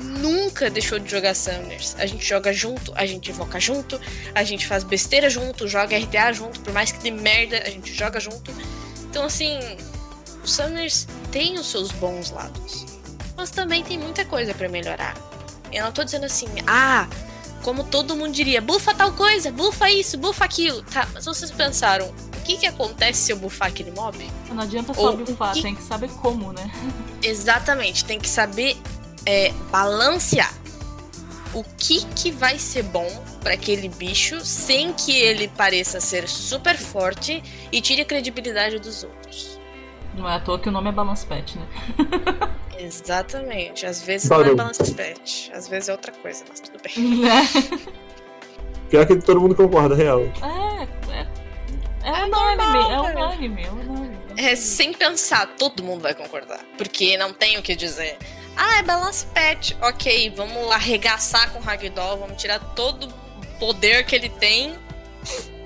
nunca deixou de jogar Summoners. A gente joga junto, a gente invoca junto, a gente faz besteira junto, joga RTA junto, por mais que dê merda, a gente joga junto. Então, assim, o Summoners tem os seus bons lados mas também tem muita coisa para melhorar. Eu não tô dizendo assim, ah, como todo mundo diria, bufa tal coisa, bufa isso, bufa aquilo. Tá, mas vocês pensaram, o que que acontece se eu bufar aquele mob? Não adianta só Ou, bufar, que... tem que saber como, né? Exatamente, tem que saber é, balancear. O que que vai ser bom para aquele bicho sem que ele pareça ser super forte e tire a credibilidade dos outros. Não é à toa que o nome é Balance Pet, né? Exatamente. Às vezes Barulho. não é Balance Pet, às vezes é outra coisa, mas tudo bem. É. Pior que todo mundo concorda, real. É, é. É, é unânime, é unânime, é unânime. É, sem pensar, todo mundo vai concordar. Porque não tem o que dizer. Ah, é balance pet. Ok, vamos arregaçar com o Ragdoll, vamos tirar todo o poder que ele tem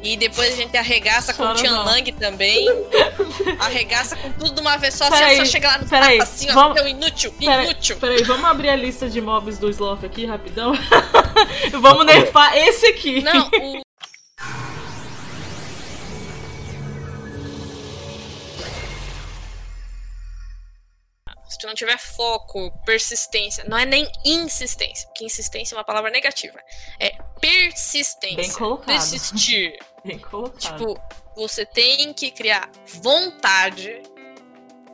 e depois a gente arregaça com o Tian Lang também. arregaça com tudo de uma vez só. Pera assim, aí, só chega lá no pera aí, assim, vamos, ó, inútil, pera inútil. Peraí, vamos abrir a lista de mobs do Sloth aqui rapidão. vamos nerfar esse aqui. Não, o... se tu não tiver foco, persistência, não é nem insistência, porque insistência é uma palavra negativa. É persistência. Bem colocado. Persistir. Bem colocado. Tipo, você tem que criar vontade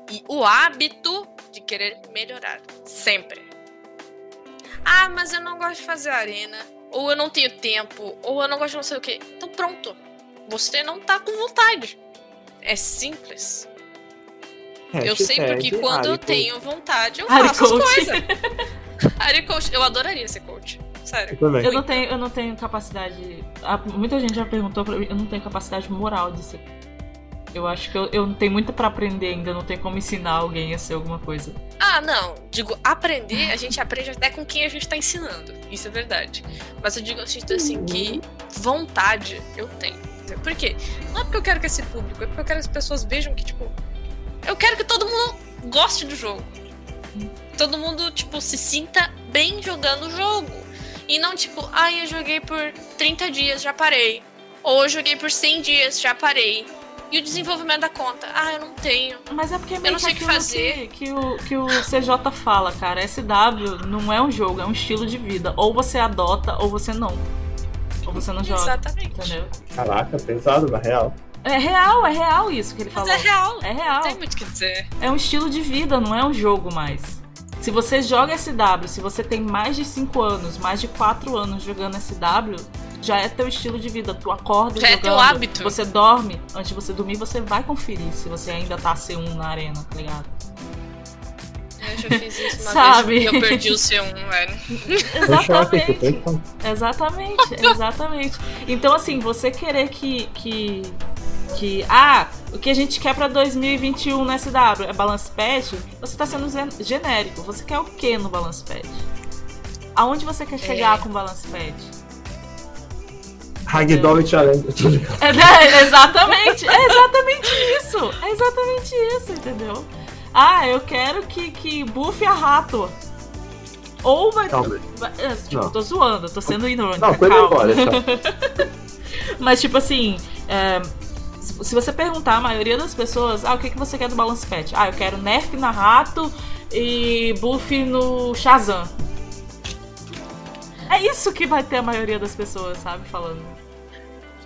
e o hábito de querer melhorar. Sempre. Ah, mas eu não gosto de fazer arena. Ou eu não tenho tempo. Ou eu não gosto de não sei o que. Então pronto. Você não tá com vontade. É simples. Eu sei porque quando eu tenho vontade, eu Ari faço as coach. coisas. Ari coach. Eu adoraria ser coach. Sério. Eu. Eu não tenho, eu não tenho capacidade. Muita gente já perguntou pra mim, eu não tenho capacidade moral de ser. Eu acho que eu, eu não tenho muito pra aprender ainda, não tenho como ensinar alguém a ser alguma coisa. Ah, não. Digo, aprender, a gente aprende até com quem a gente tá ensinando. Isso é verdade. Mas eu digo assim, assim que vontade eu tenho. Por quê? Não é porque eu quero que esse público, é porque eu quero que as pessoas vejam que, tipo, eu quero que todo mundo goste do jogo. Todo mundo, tipo, se sinta bem jogando o jogo. E não, tipo, ai, eu joguei por 30 dias, já parei. Ou eu joguei por 100 dias, já parei. E o desenvolvimento da conta? Ah, eu não tenho. Mas é porque é meio não sei o que fazer. Que, que o, que o CJ fala, cara. SW não é um jogo, é um estilo de vida. Ou você adota, ou você não. Ou você não joga. Exatamente. Entendeu? Caraca, pesado, na real. É real, é real isso que ele Mas falou. é real. É real. tem muito o que dizer. É um estilo de vida, não é um jogo mais. Se você joga SW, se você tem mais de 5 anos, mais de 4 anos jogando SW, já é teu estilo de vida. Tu acorda Já é jogando, teu hábito. você dorme, antes de você dormir, você vai conferir se você ainda tá C1 na arena, tá ligado? Eu já fiz isso uma Sabe? vez e eu perdi o C1, velho. Exatamente. Exatamente, exatamente. Então, assim, você querer que. que que, ah, o que a gente quer pra 2021 no SW é balance pad, você tá sendo gen- genérico. Você quer o que no balance pad? Aonde você quer chegar com o balance pad? Ragdoll e Challenge. É, né? exatamente, é exatamente isso. É exatamente isso, entendeu? Ah, eu quero que, que buff a rato. Ou vai. Calma vai- é, tipo, Não. eu tô zoando, tô sendo irônica. Não, foi calma. embora. Tchau. Mas, tipo assim, é, se você perguntar a maioria das pessoas, ah, o que, que você quer do Balance Pad? Ah, eu quero nerf na rato e buff no Shazam. É isso que vai ter a maioria das pessoas, sabe, falando.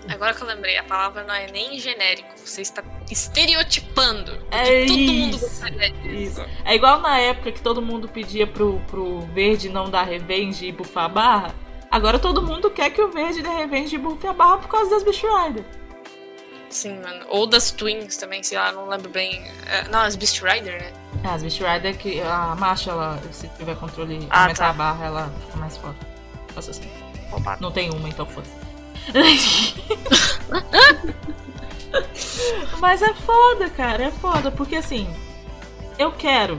Agora que eu lembrei, a palavra não é nem genérico, você está estereotipando. o que É todo mundo isso, gostaria disso. Isso. É igual na época que todo mundo pedia pro, pro verde não dar revenge e buffar a barra. Agora todo mundo quer que o verde dê revenge e bufe a barra por causa das Beast Rider. Sim, mano. Ou das Twins também, sei lá, não lembro bem. É, não, as Beast Rider, né? Ah, as Beast Rider que a marcha, ela, se tiver controle Ah, aumentar tá. a barra, ela fica mais forte. Nossa, assim. Roubado. Não tem uma, então foda Mas é foda, cara, é foda, porque assim, eu quero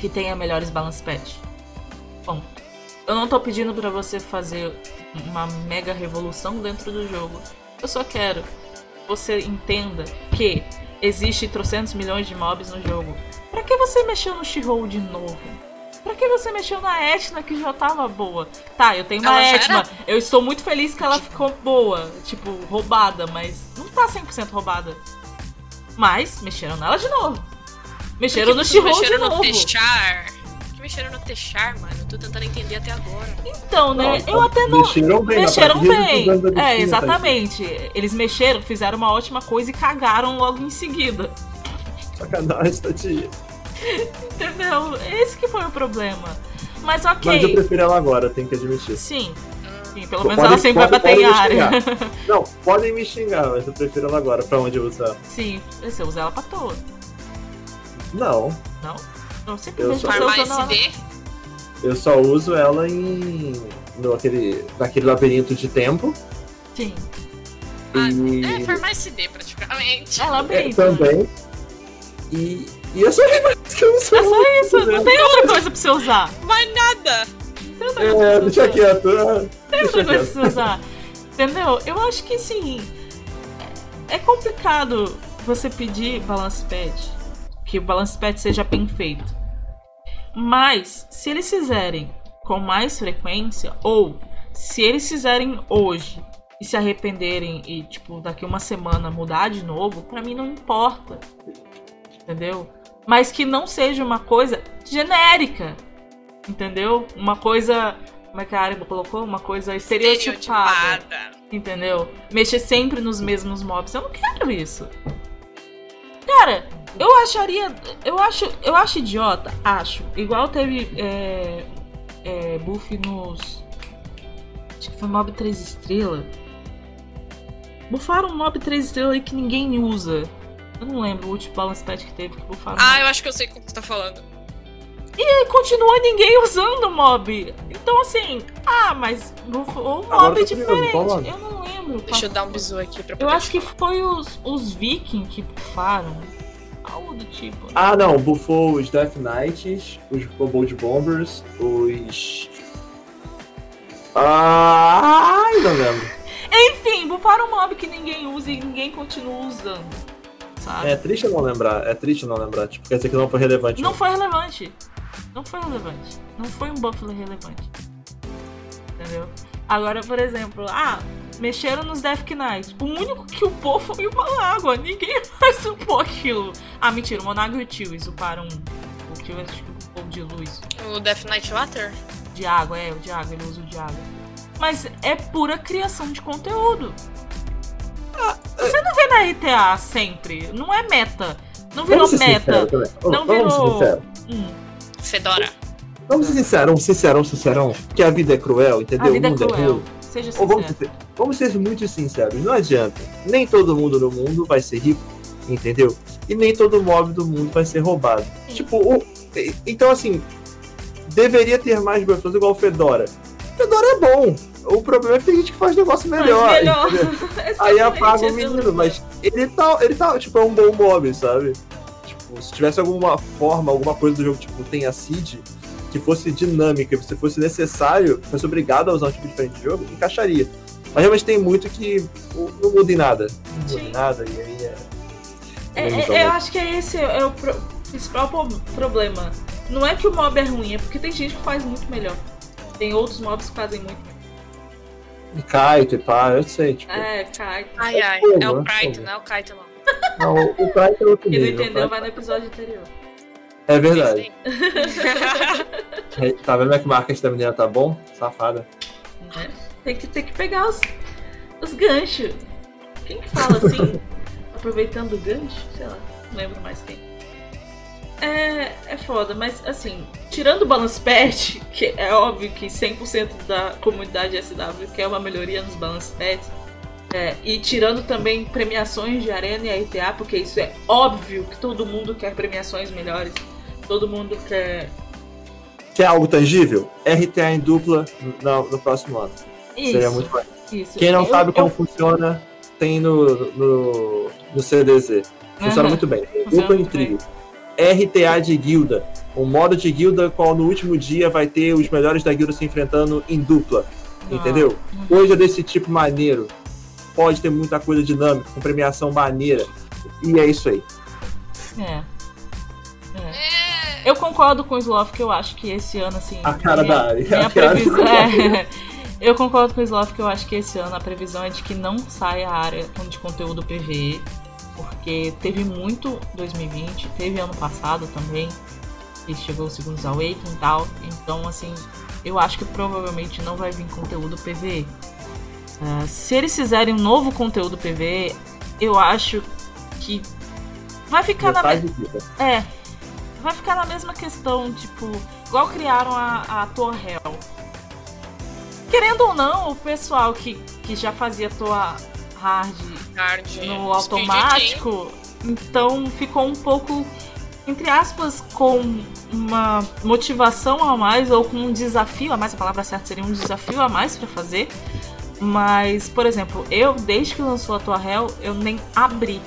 que tenha melhores balance patch. Bom, eu não tô pedindo pra você fazer uma mega revolução dentro do jogo. Eu só quero que você entenda que existe trocentos milhões de mobs no jogo. Pra que você mexeu no She-Roll de novo? Pra que você mexeu na Etna que já tava boa? Tá, eu tenho uma Ela Etna. era- Eu estou muito feliz que ela ficou boa. Tipo, roubada, mas não tá 100% roubada. Mas mexeram nela de novo. Mexeram no She-Roll de mexeram no novo. Mexeram no Techar, mano? Eu tô tentando entender até agora. Então, né? Nossa, eu até não. Mexeram bem, Mexeram bem. É, exatamente. Eles mexeram, fizeram uma ótima coisa e cagaram logo em seguida. tá? Sacanagem, Tati. Entendeu? Esse que foi o problema. Mas ok. Mas eu prefiro ela agora, tenho que admitir. Sim. Sim, pelo Pode- menos ela sempre pode- vai bater em área. Não, podem me xingar, mas eu prefiro ela agora. Pra onde eu usar? Sim, você usa ela pra toa. Não, Não? Eu sempre Eu vejo só- você. SD? eu só uso ela em. No aquele, naquele labirinto de tempo. Sim. Ah, e. É, farmar SD praticamente. Ela É, brinca. também. E. E é só isso que eu uso. É só isso, não tem outra coisa pra você usar. Mas nada! Não tem outra coisa É, deixa usar. quieto. ah, Não tem outra coisa pra você usar. Entendeu? Eu acho que sim. É complicado você pedir balance pad. Que o balance pad seja bem feito. Mas, se eles fizerem com mais frequência, ou se eles fizerem hoje e se arrependerem e, tipo, daqui uma semana mudar de novo, pra mim não importa. Entendeu? mas que não seja uma coisa genérica. Entendeu? Uma coisa. Como é que a Aribo colocou? Uma coisa estereotipada. Entendeu? Mexer sempre nos mesmos mobs. Eu não quero isso. Cara, eu acharia. Eu acho, eu acho idiota. Acho. Igual teve é, é, buff nos. Acho que foi mob 3 estrelas. Bufaram um mob 3 estrelas aí que ninguém usa. Eu não lembro o último balance pad que teve que bufaram. Ah, eu acho que eu sei o que você tá falando. E continua ninguém usando o mob. Então assim, ah, mas bufou um Agora mob tô curioso, diferente. Eu não lembro. Deixa eu dar um bisu aqui pra Eu acho que falar. foi os, os vikings que bufaram. Algo do tipo. Ah, não, bufou os Death Knights, os Kobold Bombers, os. Ah, não lembro. Enfim, bufaram um mob que ninguém usa e ninguém continua usando. Sabe? É triste não lembrar, é triste não lembrar. Tipo, quer dizer que não foi relevante. Não foi relevante. Não foi relevante. Não foi um buff relevante. Entendeu? Agora, por exemplo, ah, mexeram nos Death Knights. O único que upou foi o Malágua. Ninguém mais upou aquilo. Ah, mentira, o Monago e o Tiwis uparam um. O Tiwis acho que upou de luz. O Death Knight Water? De água, é, o de água, ele usa o de água. Mas é pura criação de conteúdo. Você não vê na RTA sempre. Não é meta. Não virou Vamos meta. sinceros também. Não Vamos ser virou- sinceros. Hum, Fedora. Vamos ser sincerão, sincerão, sincerão. Que a vida é cruel, entendeu? a vida o é mundo é cruel. Seja Ou vamos, sincero. ser, vamos ser muito sinceros, não adianta. Nem todo mundo no mundo vai ser rico, entendeu? E nem todo mob do mundo vai ser roubado. Tipo, o- então assim, deveria ter mais buffers igual o Fedora. Fedora é bom. O problema é que tem gente que faz negócio Mas melhor. melhor. Aí apaga o é menino, mas ele tá, ele tá, tipo, é um bom mob, sabe? Tipo, se tivesse alguma forma, alguma coisa do jogo, tipo, tem a seed, que fosse dinâmica, se fosse necessário, fosse obrigado a usar um tipo diferente de jogo, encaixaria. Mas realmente tem muito que não muda em nada. Não muda Sim. em nada, e aí é. É, ilusão, é, eu né? acho que é esse é o pro- principal problema. Não é que o mob é ruim, é porque tem gente que faz muito melhor. Tem outros mobs que fazem muito. Kaito e pá, eu sei, tipo. É, cai. Ai, ai. É o é Kaito, não é o Kaito, não. Não, o Kaito é outro Quem não nível. entendeu vai no Kaito- episódio anterior. É verdade. É, Tá vendo é que o marketing da menina tá bom? Safada. né? Tem que, tem que pegar os, os ganchos. Quem que fala assim? aproveitando o gancho? Sei lá, não lembro mais quem. É, é foda, mas assim, tirando o balance pad, que é óbvio que 100% da comunidade SW quer uma melhoria nos balance pads, é, e tirando também premiações de arena e RTA, porque isso é óbvio que todo mundo quer premiações melhores, todo mundo quer. Quer algo tangível? RTA em dupla no, no próximo ano. Isso, Seria muito bom. isso. Quem não Eu- sabe como eu- funciona, tem no, no, no CDZ. Funciona Aham. muito bem. Funciona Dupla em trio. RTA de guilda. Um modo de guilda qual no último dia vai ter os melhores da guilda se enfrentando em dupla. Ah, Entendeu? Coisa desse tipo maneiro. Pode ter muita coisa dinâmica, com premiação maneira. E é isso aí. É. É. Eu concordo com o Sloth que eu acho que esse ano, assim. A cara minha, da minha A previsão é. Eu concordo com o Sloth que eu acho que esse ano a previsão é de que não saia a área de conteúdo PVE. Porque teve muito 2020, teve ano passado também. Que chegou o Segundos Awakening e tal. Então, assim, eu acho que provavelmente não vai vir conteúdo PVE. Ah, se eles fizerem um novo conteúdo PVE, eu acho que vai ficar na Metade guilda. é. Vai ficar na mesma questão, tipo, igual criaram a, a Toa Hell. Querendo ou não, o pessoal que, que já fazia Toa Hard Hard. no automático, então ficou um pouco, entre aspas, com uma motivação a mais ou com um desafio a mais, a palavra certa seria um desafio a mais pra fazer. Mas, por exemplo, eu, desde que lançou a Tua Hell, eu nem abri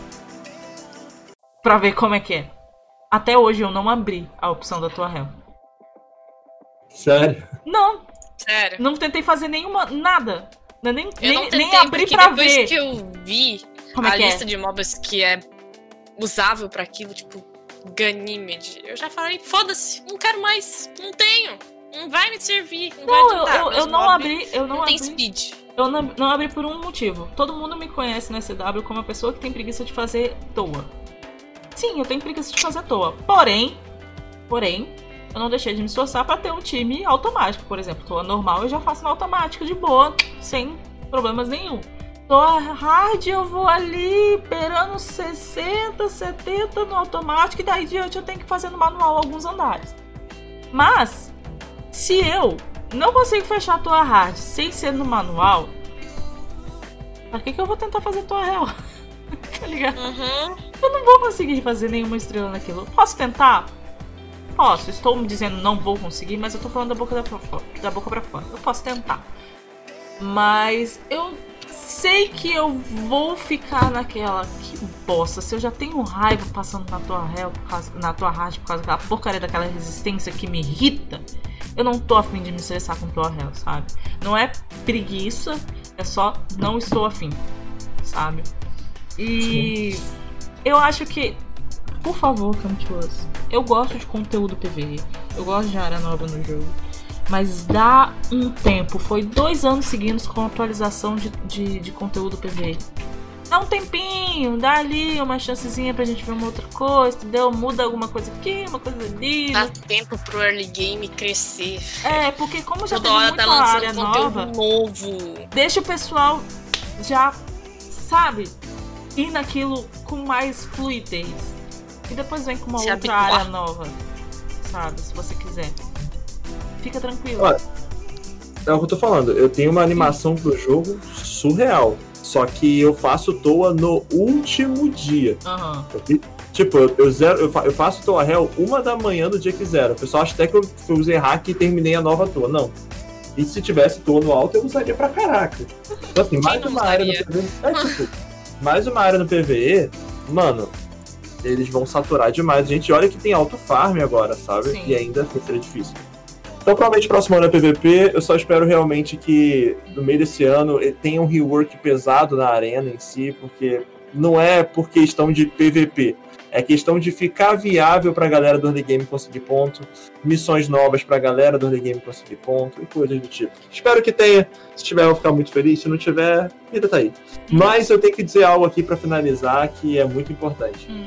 pra ver como é que é. Até hoje eu não abri a opção da Tua Hell. Sério? Não, Sério. não tentei fazer nenhuma, nada. Eu nem, Eu não nem, tentei nem abri pra depois ver que eu vi como a é lista é. de mobs que é usável pra aquilo, tipo, Ganymede, eu já falei, foda-se, não quero mais, não tenho, não vai me servir, não, Não, vai eu, adiantar. eu, meus eu não abri, eu não, Não tem abri. speed. Eu não, não abri por um motivo. Todo mundo me conhece na CW como uma pessoa que tem preguiça de fazer toa. Sim, eu tenho preguiça de fazer à toa. Porém, porém, eu não deixei de me esforçar para ter um time automático. Por exemplo, toa normal eu já faço no automático de boa, sem problemas nenhum. Toa hard eu vou ali perando 60, 70 no automático e daí diante eu tenho que fazer no manual alguns andares. Mas, se eu não consigo fechar a tua hard sem ser no manual, pra que, que eu vou tentar fazer tua real? tá ligado? Uhum. Eu não vou conseguir fazer nenhuma estrela naquilo. Posso tentar? Posso. Estou me dizendo não vou conseguir, mas eu tô falando da boca, da, da boca pra fora. Eu posso tentar. Mas eu sei que eu vou ficar naquela. Que bosta. Se eu já tenho raiva passando na tua réu, na tua hard por causa daquela porcaria daquela resistência que me irrita, eu não tô afim de me estressar com tua réu, sabe? Não é preguiça, é só não estou afim, sabe? E eu acho que, por favor, Come to Us. Eu gosto de conteúdo PVE, eu gosto de área nova no jogo. Mas dá um tempo, foi dois anos seguidos com atualização de, de, de conteúdo PVE. Dá um tempinho, dá ali uma chancezinha pra gente ver uma outra coisa, entendeu? Muda alguma coisa aqui, uma coisa ali. Dá tempo pro early game crescer. É, porque como já Toda tem hora muita tá lançando área nova, novo. deixa o pessoal já, sabe, ir naquilo com mais fluidez. E depois vem com uma Se outra habituar. área nova, sabe, se você quiser. Fica tranquilo. Olha, É o que eu tô falando. Eu tenho uma animação pro jogo surreal. Só que eu faço toa no último dia. Aham. ok? Tipo, eu, eu zero, eu, fa- eu faço toa réu uma da manhã do dia que zero. O pessoal acha até que eu, eu usei hack e terminei a nova toa. Não. E se tivesse toa no alto, eu usaria pra caraca. Então, assim, mais não uma área no usaria? PVE. É, tipo, mais uma área no PVE, mano, eles vão saturar demais. Gente, olha que tem alto farm agora, sabe? Sim. E ainda assim seria difícil. Então, provavelmente, próximo ano é PVP. Eu só espero realmente que no meio desse ano tenha um rework pesado na arena em si, porque não é por questão de PVP. É questão de ficar viável pra galera do early game conseguir ponto, missões novas pra galera do early game conseguir ponto e coisas do tipo. Espero que tenha. Se tiver, eu vou ficar muito feliz. Se não tiver, a vida tá aí. Mas eu tenho que dizer algo aqui pra finalizar que é muito importante. Hum.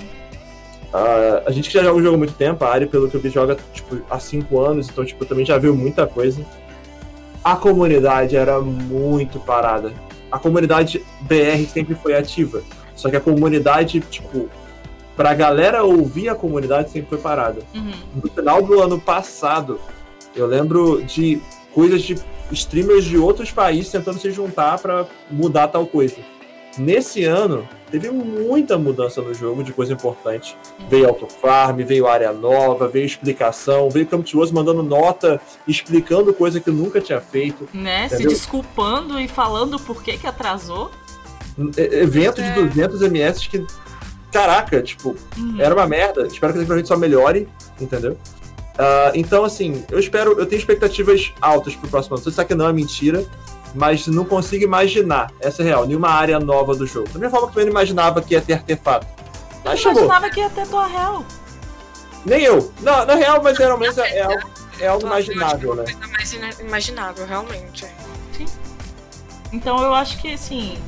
Ah, a gente que já joga o jogo há muito tempo, a Ari, pelo que eu vi, joga tipo, há cinco anos, então tipo, também já viu muita coisa. A comunidade era muito parada. A comunidade BR sempre foi ativa. Só que a comunidade, tipo, pra galera ouvir a comunidade sempre foi parada. Uhum. No final do ano passado, eu lembro de coisas de streamers de outros países tentando se juntar pra mudar tal coisa. Nesse ano, teve muita mudança no jogo de coisa importante. Veio autofarm, veio área nova, veio explicação, veio Camtuoso mandando nota, explicando coisa que nunca tinha feito. Né? Se Entendeu? desculpando e falando por que que atrasou. Evento de É. 200 MS que, caraca, tipo, Uhum. era uma merda. Espero que daqui pra gente só melhore, entendeu? Ah, então, assim, eu espero, eu tenho expectativas altas pro próximo ano. Você sabe que não é mentira, mas não consigo imaginar, essa é real, nenhuma área nova do jogo. Da mesma forma que eu não imaginava que ia ter artefato. Eu Mas chegou. imaginava que ia ter tua real. Nem eu. Não, na real, mas geralmente é, é algo, é algo imaginável, né? Coisa mais imaginável, realmente. Então eu acho que assim.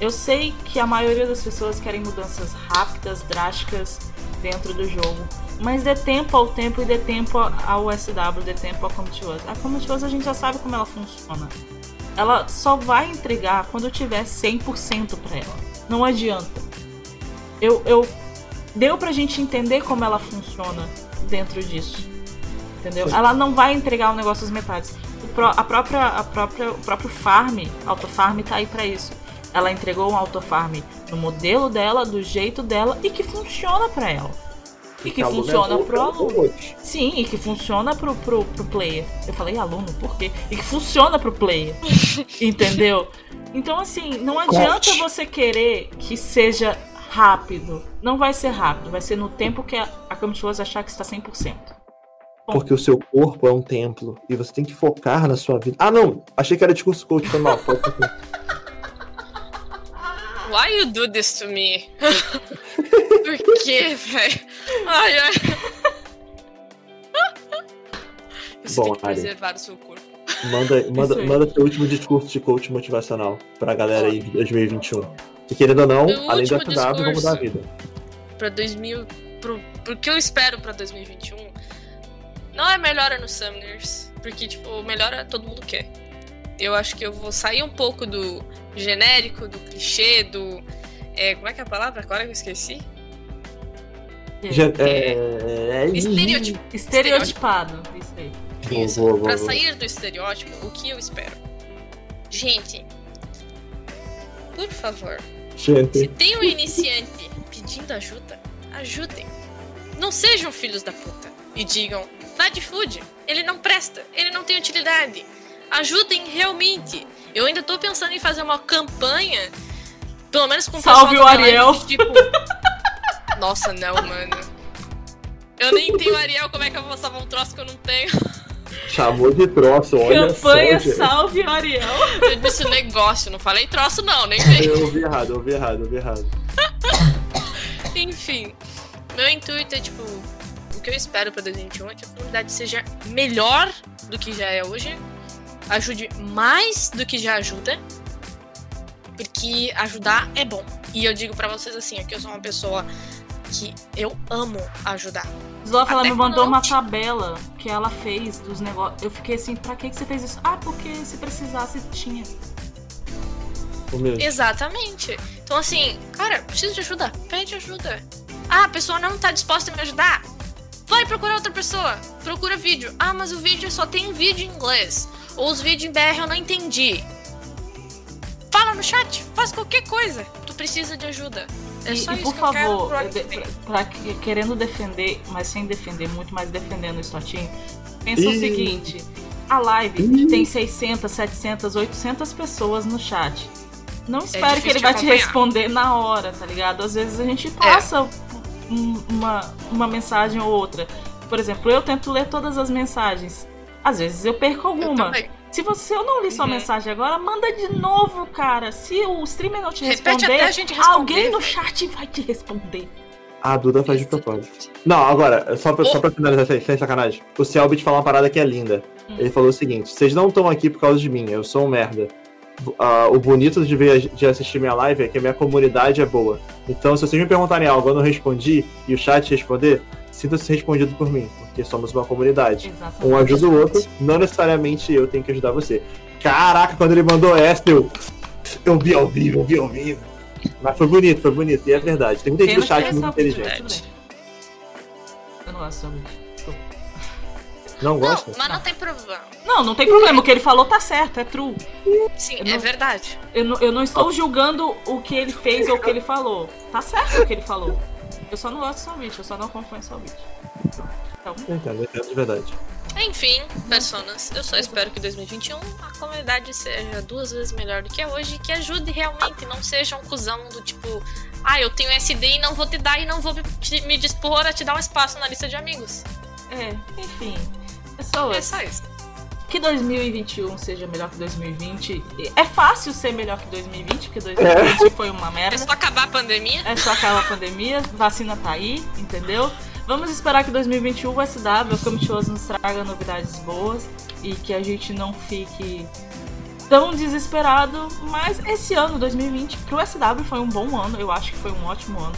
Eu sei que a maioria das pessoas querem mudanças rápidas, drásticas dentro do jogo. Mas dê tempo ao tempo e dê tempo ao SW, dê tempo ao Come to Us. A Come to Us a gente já sabe como ela funciona. Ela só vai entregar quando tiver 100% pra ela. Não adianta. Eu, eu deu pra gente entender como ela funciona dentro disso. Entendeu? Ela não vai entregar o negócio às metades. O pró- a própria, a própria, o próprio farm, autofarm, tá aí pra isso. Ela entregou um autofarm no modelo dela, do jeito dela e que funciona pra ela. E que é funciona pro aluno. Sim, e que funciona pro, pro, pro player. Eu falei aluno, por quê? E que funciona pro player. Entendeu? Então, assim, não adianta você querer que seja rápido. Não vai ser rápido, vai ser no tempo que a, a Camtuosa achar que está 100%. Porque o seu corpo é um templo e você tem que focar na sua vida. Ah, não! Achei que era discurso coach, foi mal. Why you do this to me? Por quê, velho? Ai, ai. Você Bom, tem que Ari. preservar o seu corpo. Manda, manda, manda seu último discurso de coach motivacional pra galera aí de 2021. E querendo ou não, Meu além da FW, vamos mudar a vida. pra 2000. Pro, pro que eu espero pra 2021, não é melhora no Summoners, porque, tipo, melhora todo mundo quer. Eu acho que eu vou sair um pouco do genérico, do clichê, do. É, como é que é a palavra? Agora eu esqueci. Já- é, é, Estereotipo. Estereotipado. Isso aí. Isso. Boa, boa, Pra sair do estereótipo, o que eu espero? Gente, por favor, se Gente, tem um iniciante pedindo ajuda, ajudem. Não sejam filhos da puta e digam, Bad Food, ele não presta, ele não tem utilidade. Ajudem realmente. Eu ainda tô pensando em fazer uma campanha, pelo menos com o Salve pessoal o Ariel. live, tipo, Nossa, não, mano. Eu nem tenho Ariel, como é que eu vou salvar um troço que eu não tenho? chamou de troço, olha Campanha só. Salve o Ariel. Eu disse negócio, não falei troço não, nem vem. Eu ouvi errado, eu ouvi errado, eu ouvi errado. Enfim, meu intuito é, tipo, o que eu espero pra 2021 é que a comunidade seja melhor do que já é hoje, ajude mais do que já ajuda, porque ajudar é bom. E eu digo pra vocês assim, é que eu sou uma pessoa que eu amo ajudar. Zof, ela me mandou uma tabela que ela fez dos negócios. Eu fiquei assim, pra que que você fez isso? Ah, porque se precisasse tinha. O mesmo. Exatamente. Então, assim, cara, preciso de ajuda. Pede ajuda. Ah, a pessoa não tá disposta a me ajudar. Vai procurar outra pessoa. Procura vídeo. Ah, mas o vídeo só tem vídeo em inglês. Ou os vídeos em BR eu não entendi. Fala no chat. Faz qualquer coisa. Tu precisa de ajuda. É E, só e isso por que eu quero favor, que pra, que- querendo defender, mas sem defender muito, mas defendendo o Stotinho, pensa o Ih. seguinte: a live Ih. tem 600, 700, 800 pessoas no chat. Não espere que difícil ele vai te acompanhar. responder na hora, tá ligado? Às vezes a gente passa um- uma, uma mensagem ou outra. Por exemplo, eu tento ler todas as mensagens. Às vezes eu perco Eu alguma. também. Se você eu não li sua Uhum. mensagem agora, manda de novo, cara. Se o streamer não te Repete responder, até a gente responder. alguém no chat vai te responder. A Duda faz de propósito. Não, agora, só pra, só pra finalizar sem sacanagem. O Selbit falou uma parada que é linda. Hum. Ele falou o seguinte: vocês não estão aqui por causa de mim, eu sou um merda. Ah, o bonito de, ver, de assistir minha live é que a minha comunidade é boa. Então, se vocês me perguntarem algo eu não respondi e o chat responder, sinta-se respondido por mim, porque somos uma comunidade. Exatamente. Um ajuda o outro, não necessariamente eu tenho que ajudar você. Caraca, quando ele mandou essa, eu. Eu vi ao vivo, eu vi ao vivo. Mas foi bonito, foi bonito, e é verdade. Tem muita gente que chat é muito inteligente. Eu não gosto sobre. Não Não, gosta? mas não Não. tem problema. Não, não tem problema. O que ele falou tá certo, é true. Sim, Eu é não- verdade. Eu não, eu não estou julgando o que ele fez ou o que ele falou. Tá certo o que ele falou. Eu só não gosto do Salvich, eu só não acompanho o Salvich. Então, Entendo, entendo de verdade. Enfim, personas, eu só espero que em 2021 a comunidade seja duas vezes melhor do que é hoje e que ajude realmente, não seja um cuzão do tipo, ah, eu tenho SD e não vou te dar e não vou me, me dispor a te dar um espaço na lista de amigos. é, enfim. É Pessoas, só isso. que 2021 seja melhor que 2020. É fácil ser melhor que 2020, porque 2020 foi uma É merda. só acabar a pandemia. É só aquela pandemia, vacina tá aí, entendeu? Vamos esperar que 2021 o SW, o Comituoso, nos traga novidades boas e que a gente não fique tão desesperado. Mas esse ano, 2020, pro SW foi um bom ano, eu acho que foi um ótimo ano.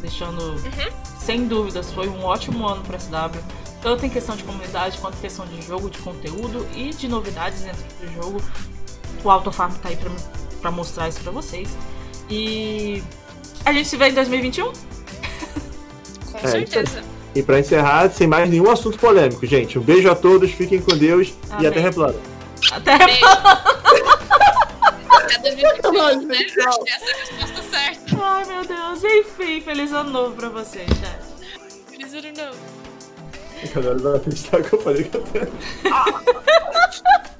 Deixando, sem dúvidas, foi um ótimo ano pro SW. Tanto em questão de comunidade quanto em questão de jogo, de conteúdo e de novidades dentro do jogo. O Autofarm tá aí pra, pra mostrar isso pra vocês. E a gente se vê em 2021? Com É, certeza. E pra encerrar, sem mais nenhum assunto polêmico, gente. Um beijo a todos, fiquem com Deus e Amém. até replano. Até. Até 2021, né? Acho que essa é a resposta certa. Ai meu Deus, enfim, feliz ano novo pra vocês, chat. Feliz ano novo. Agora vai acreditar que eu falei que eu tenho.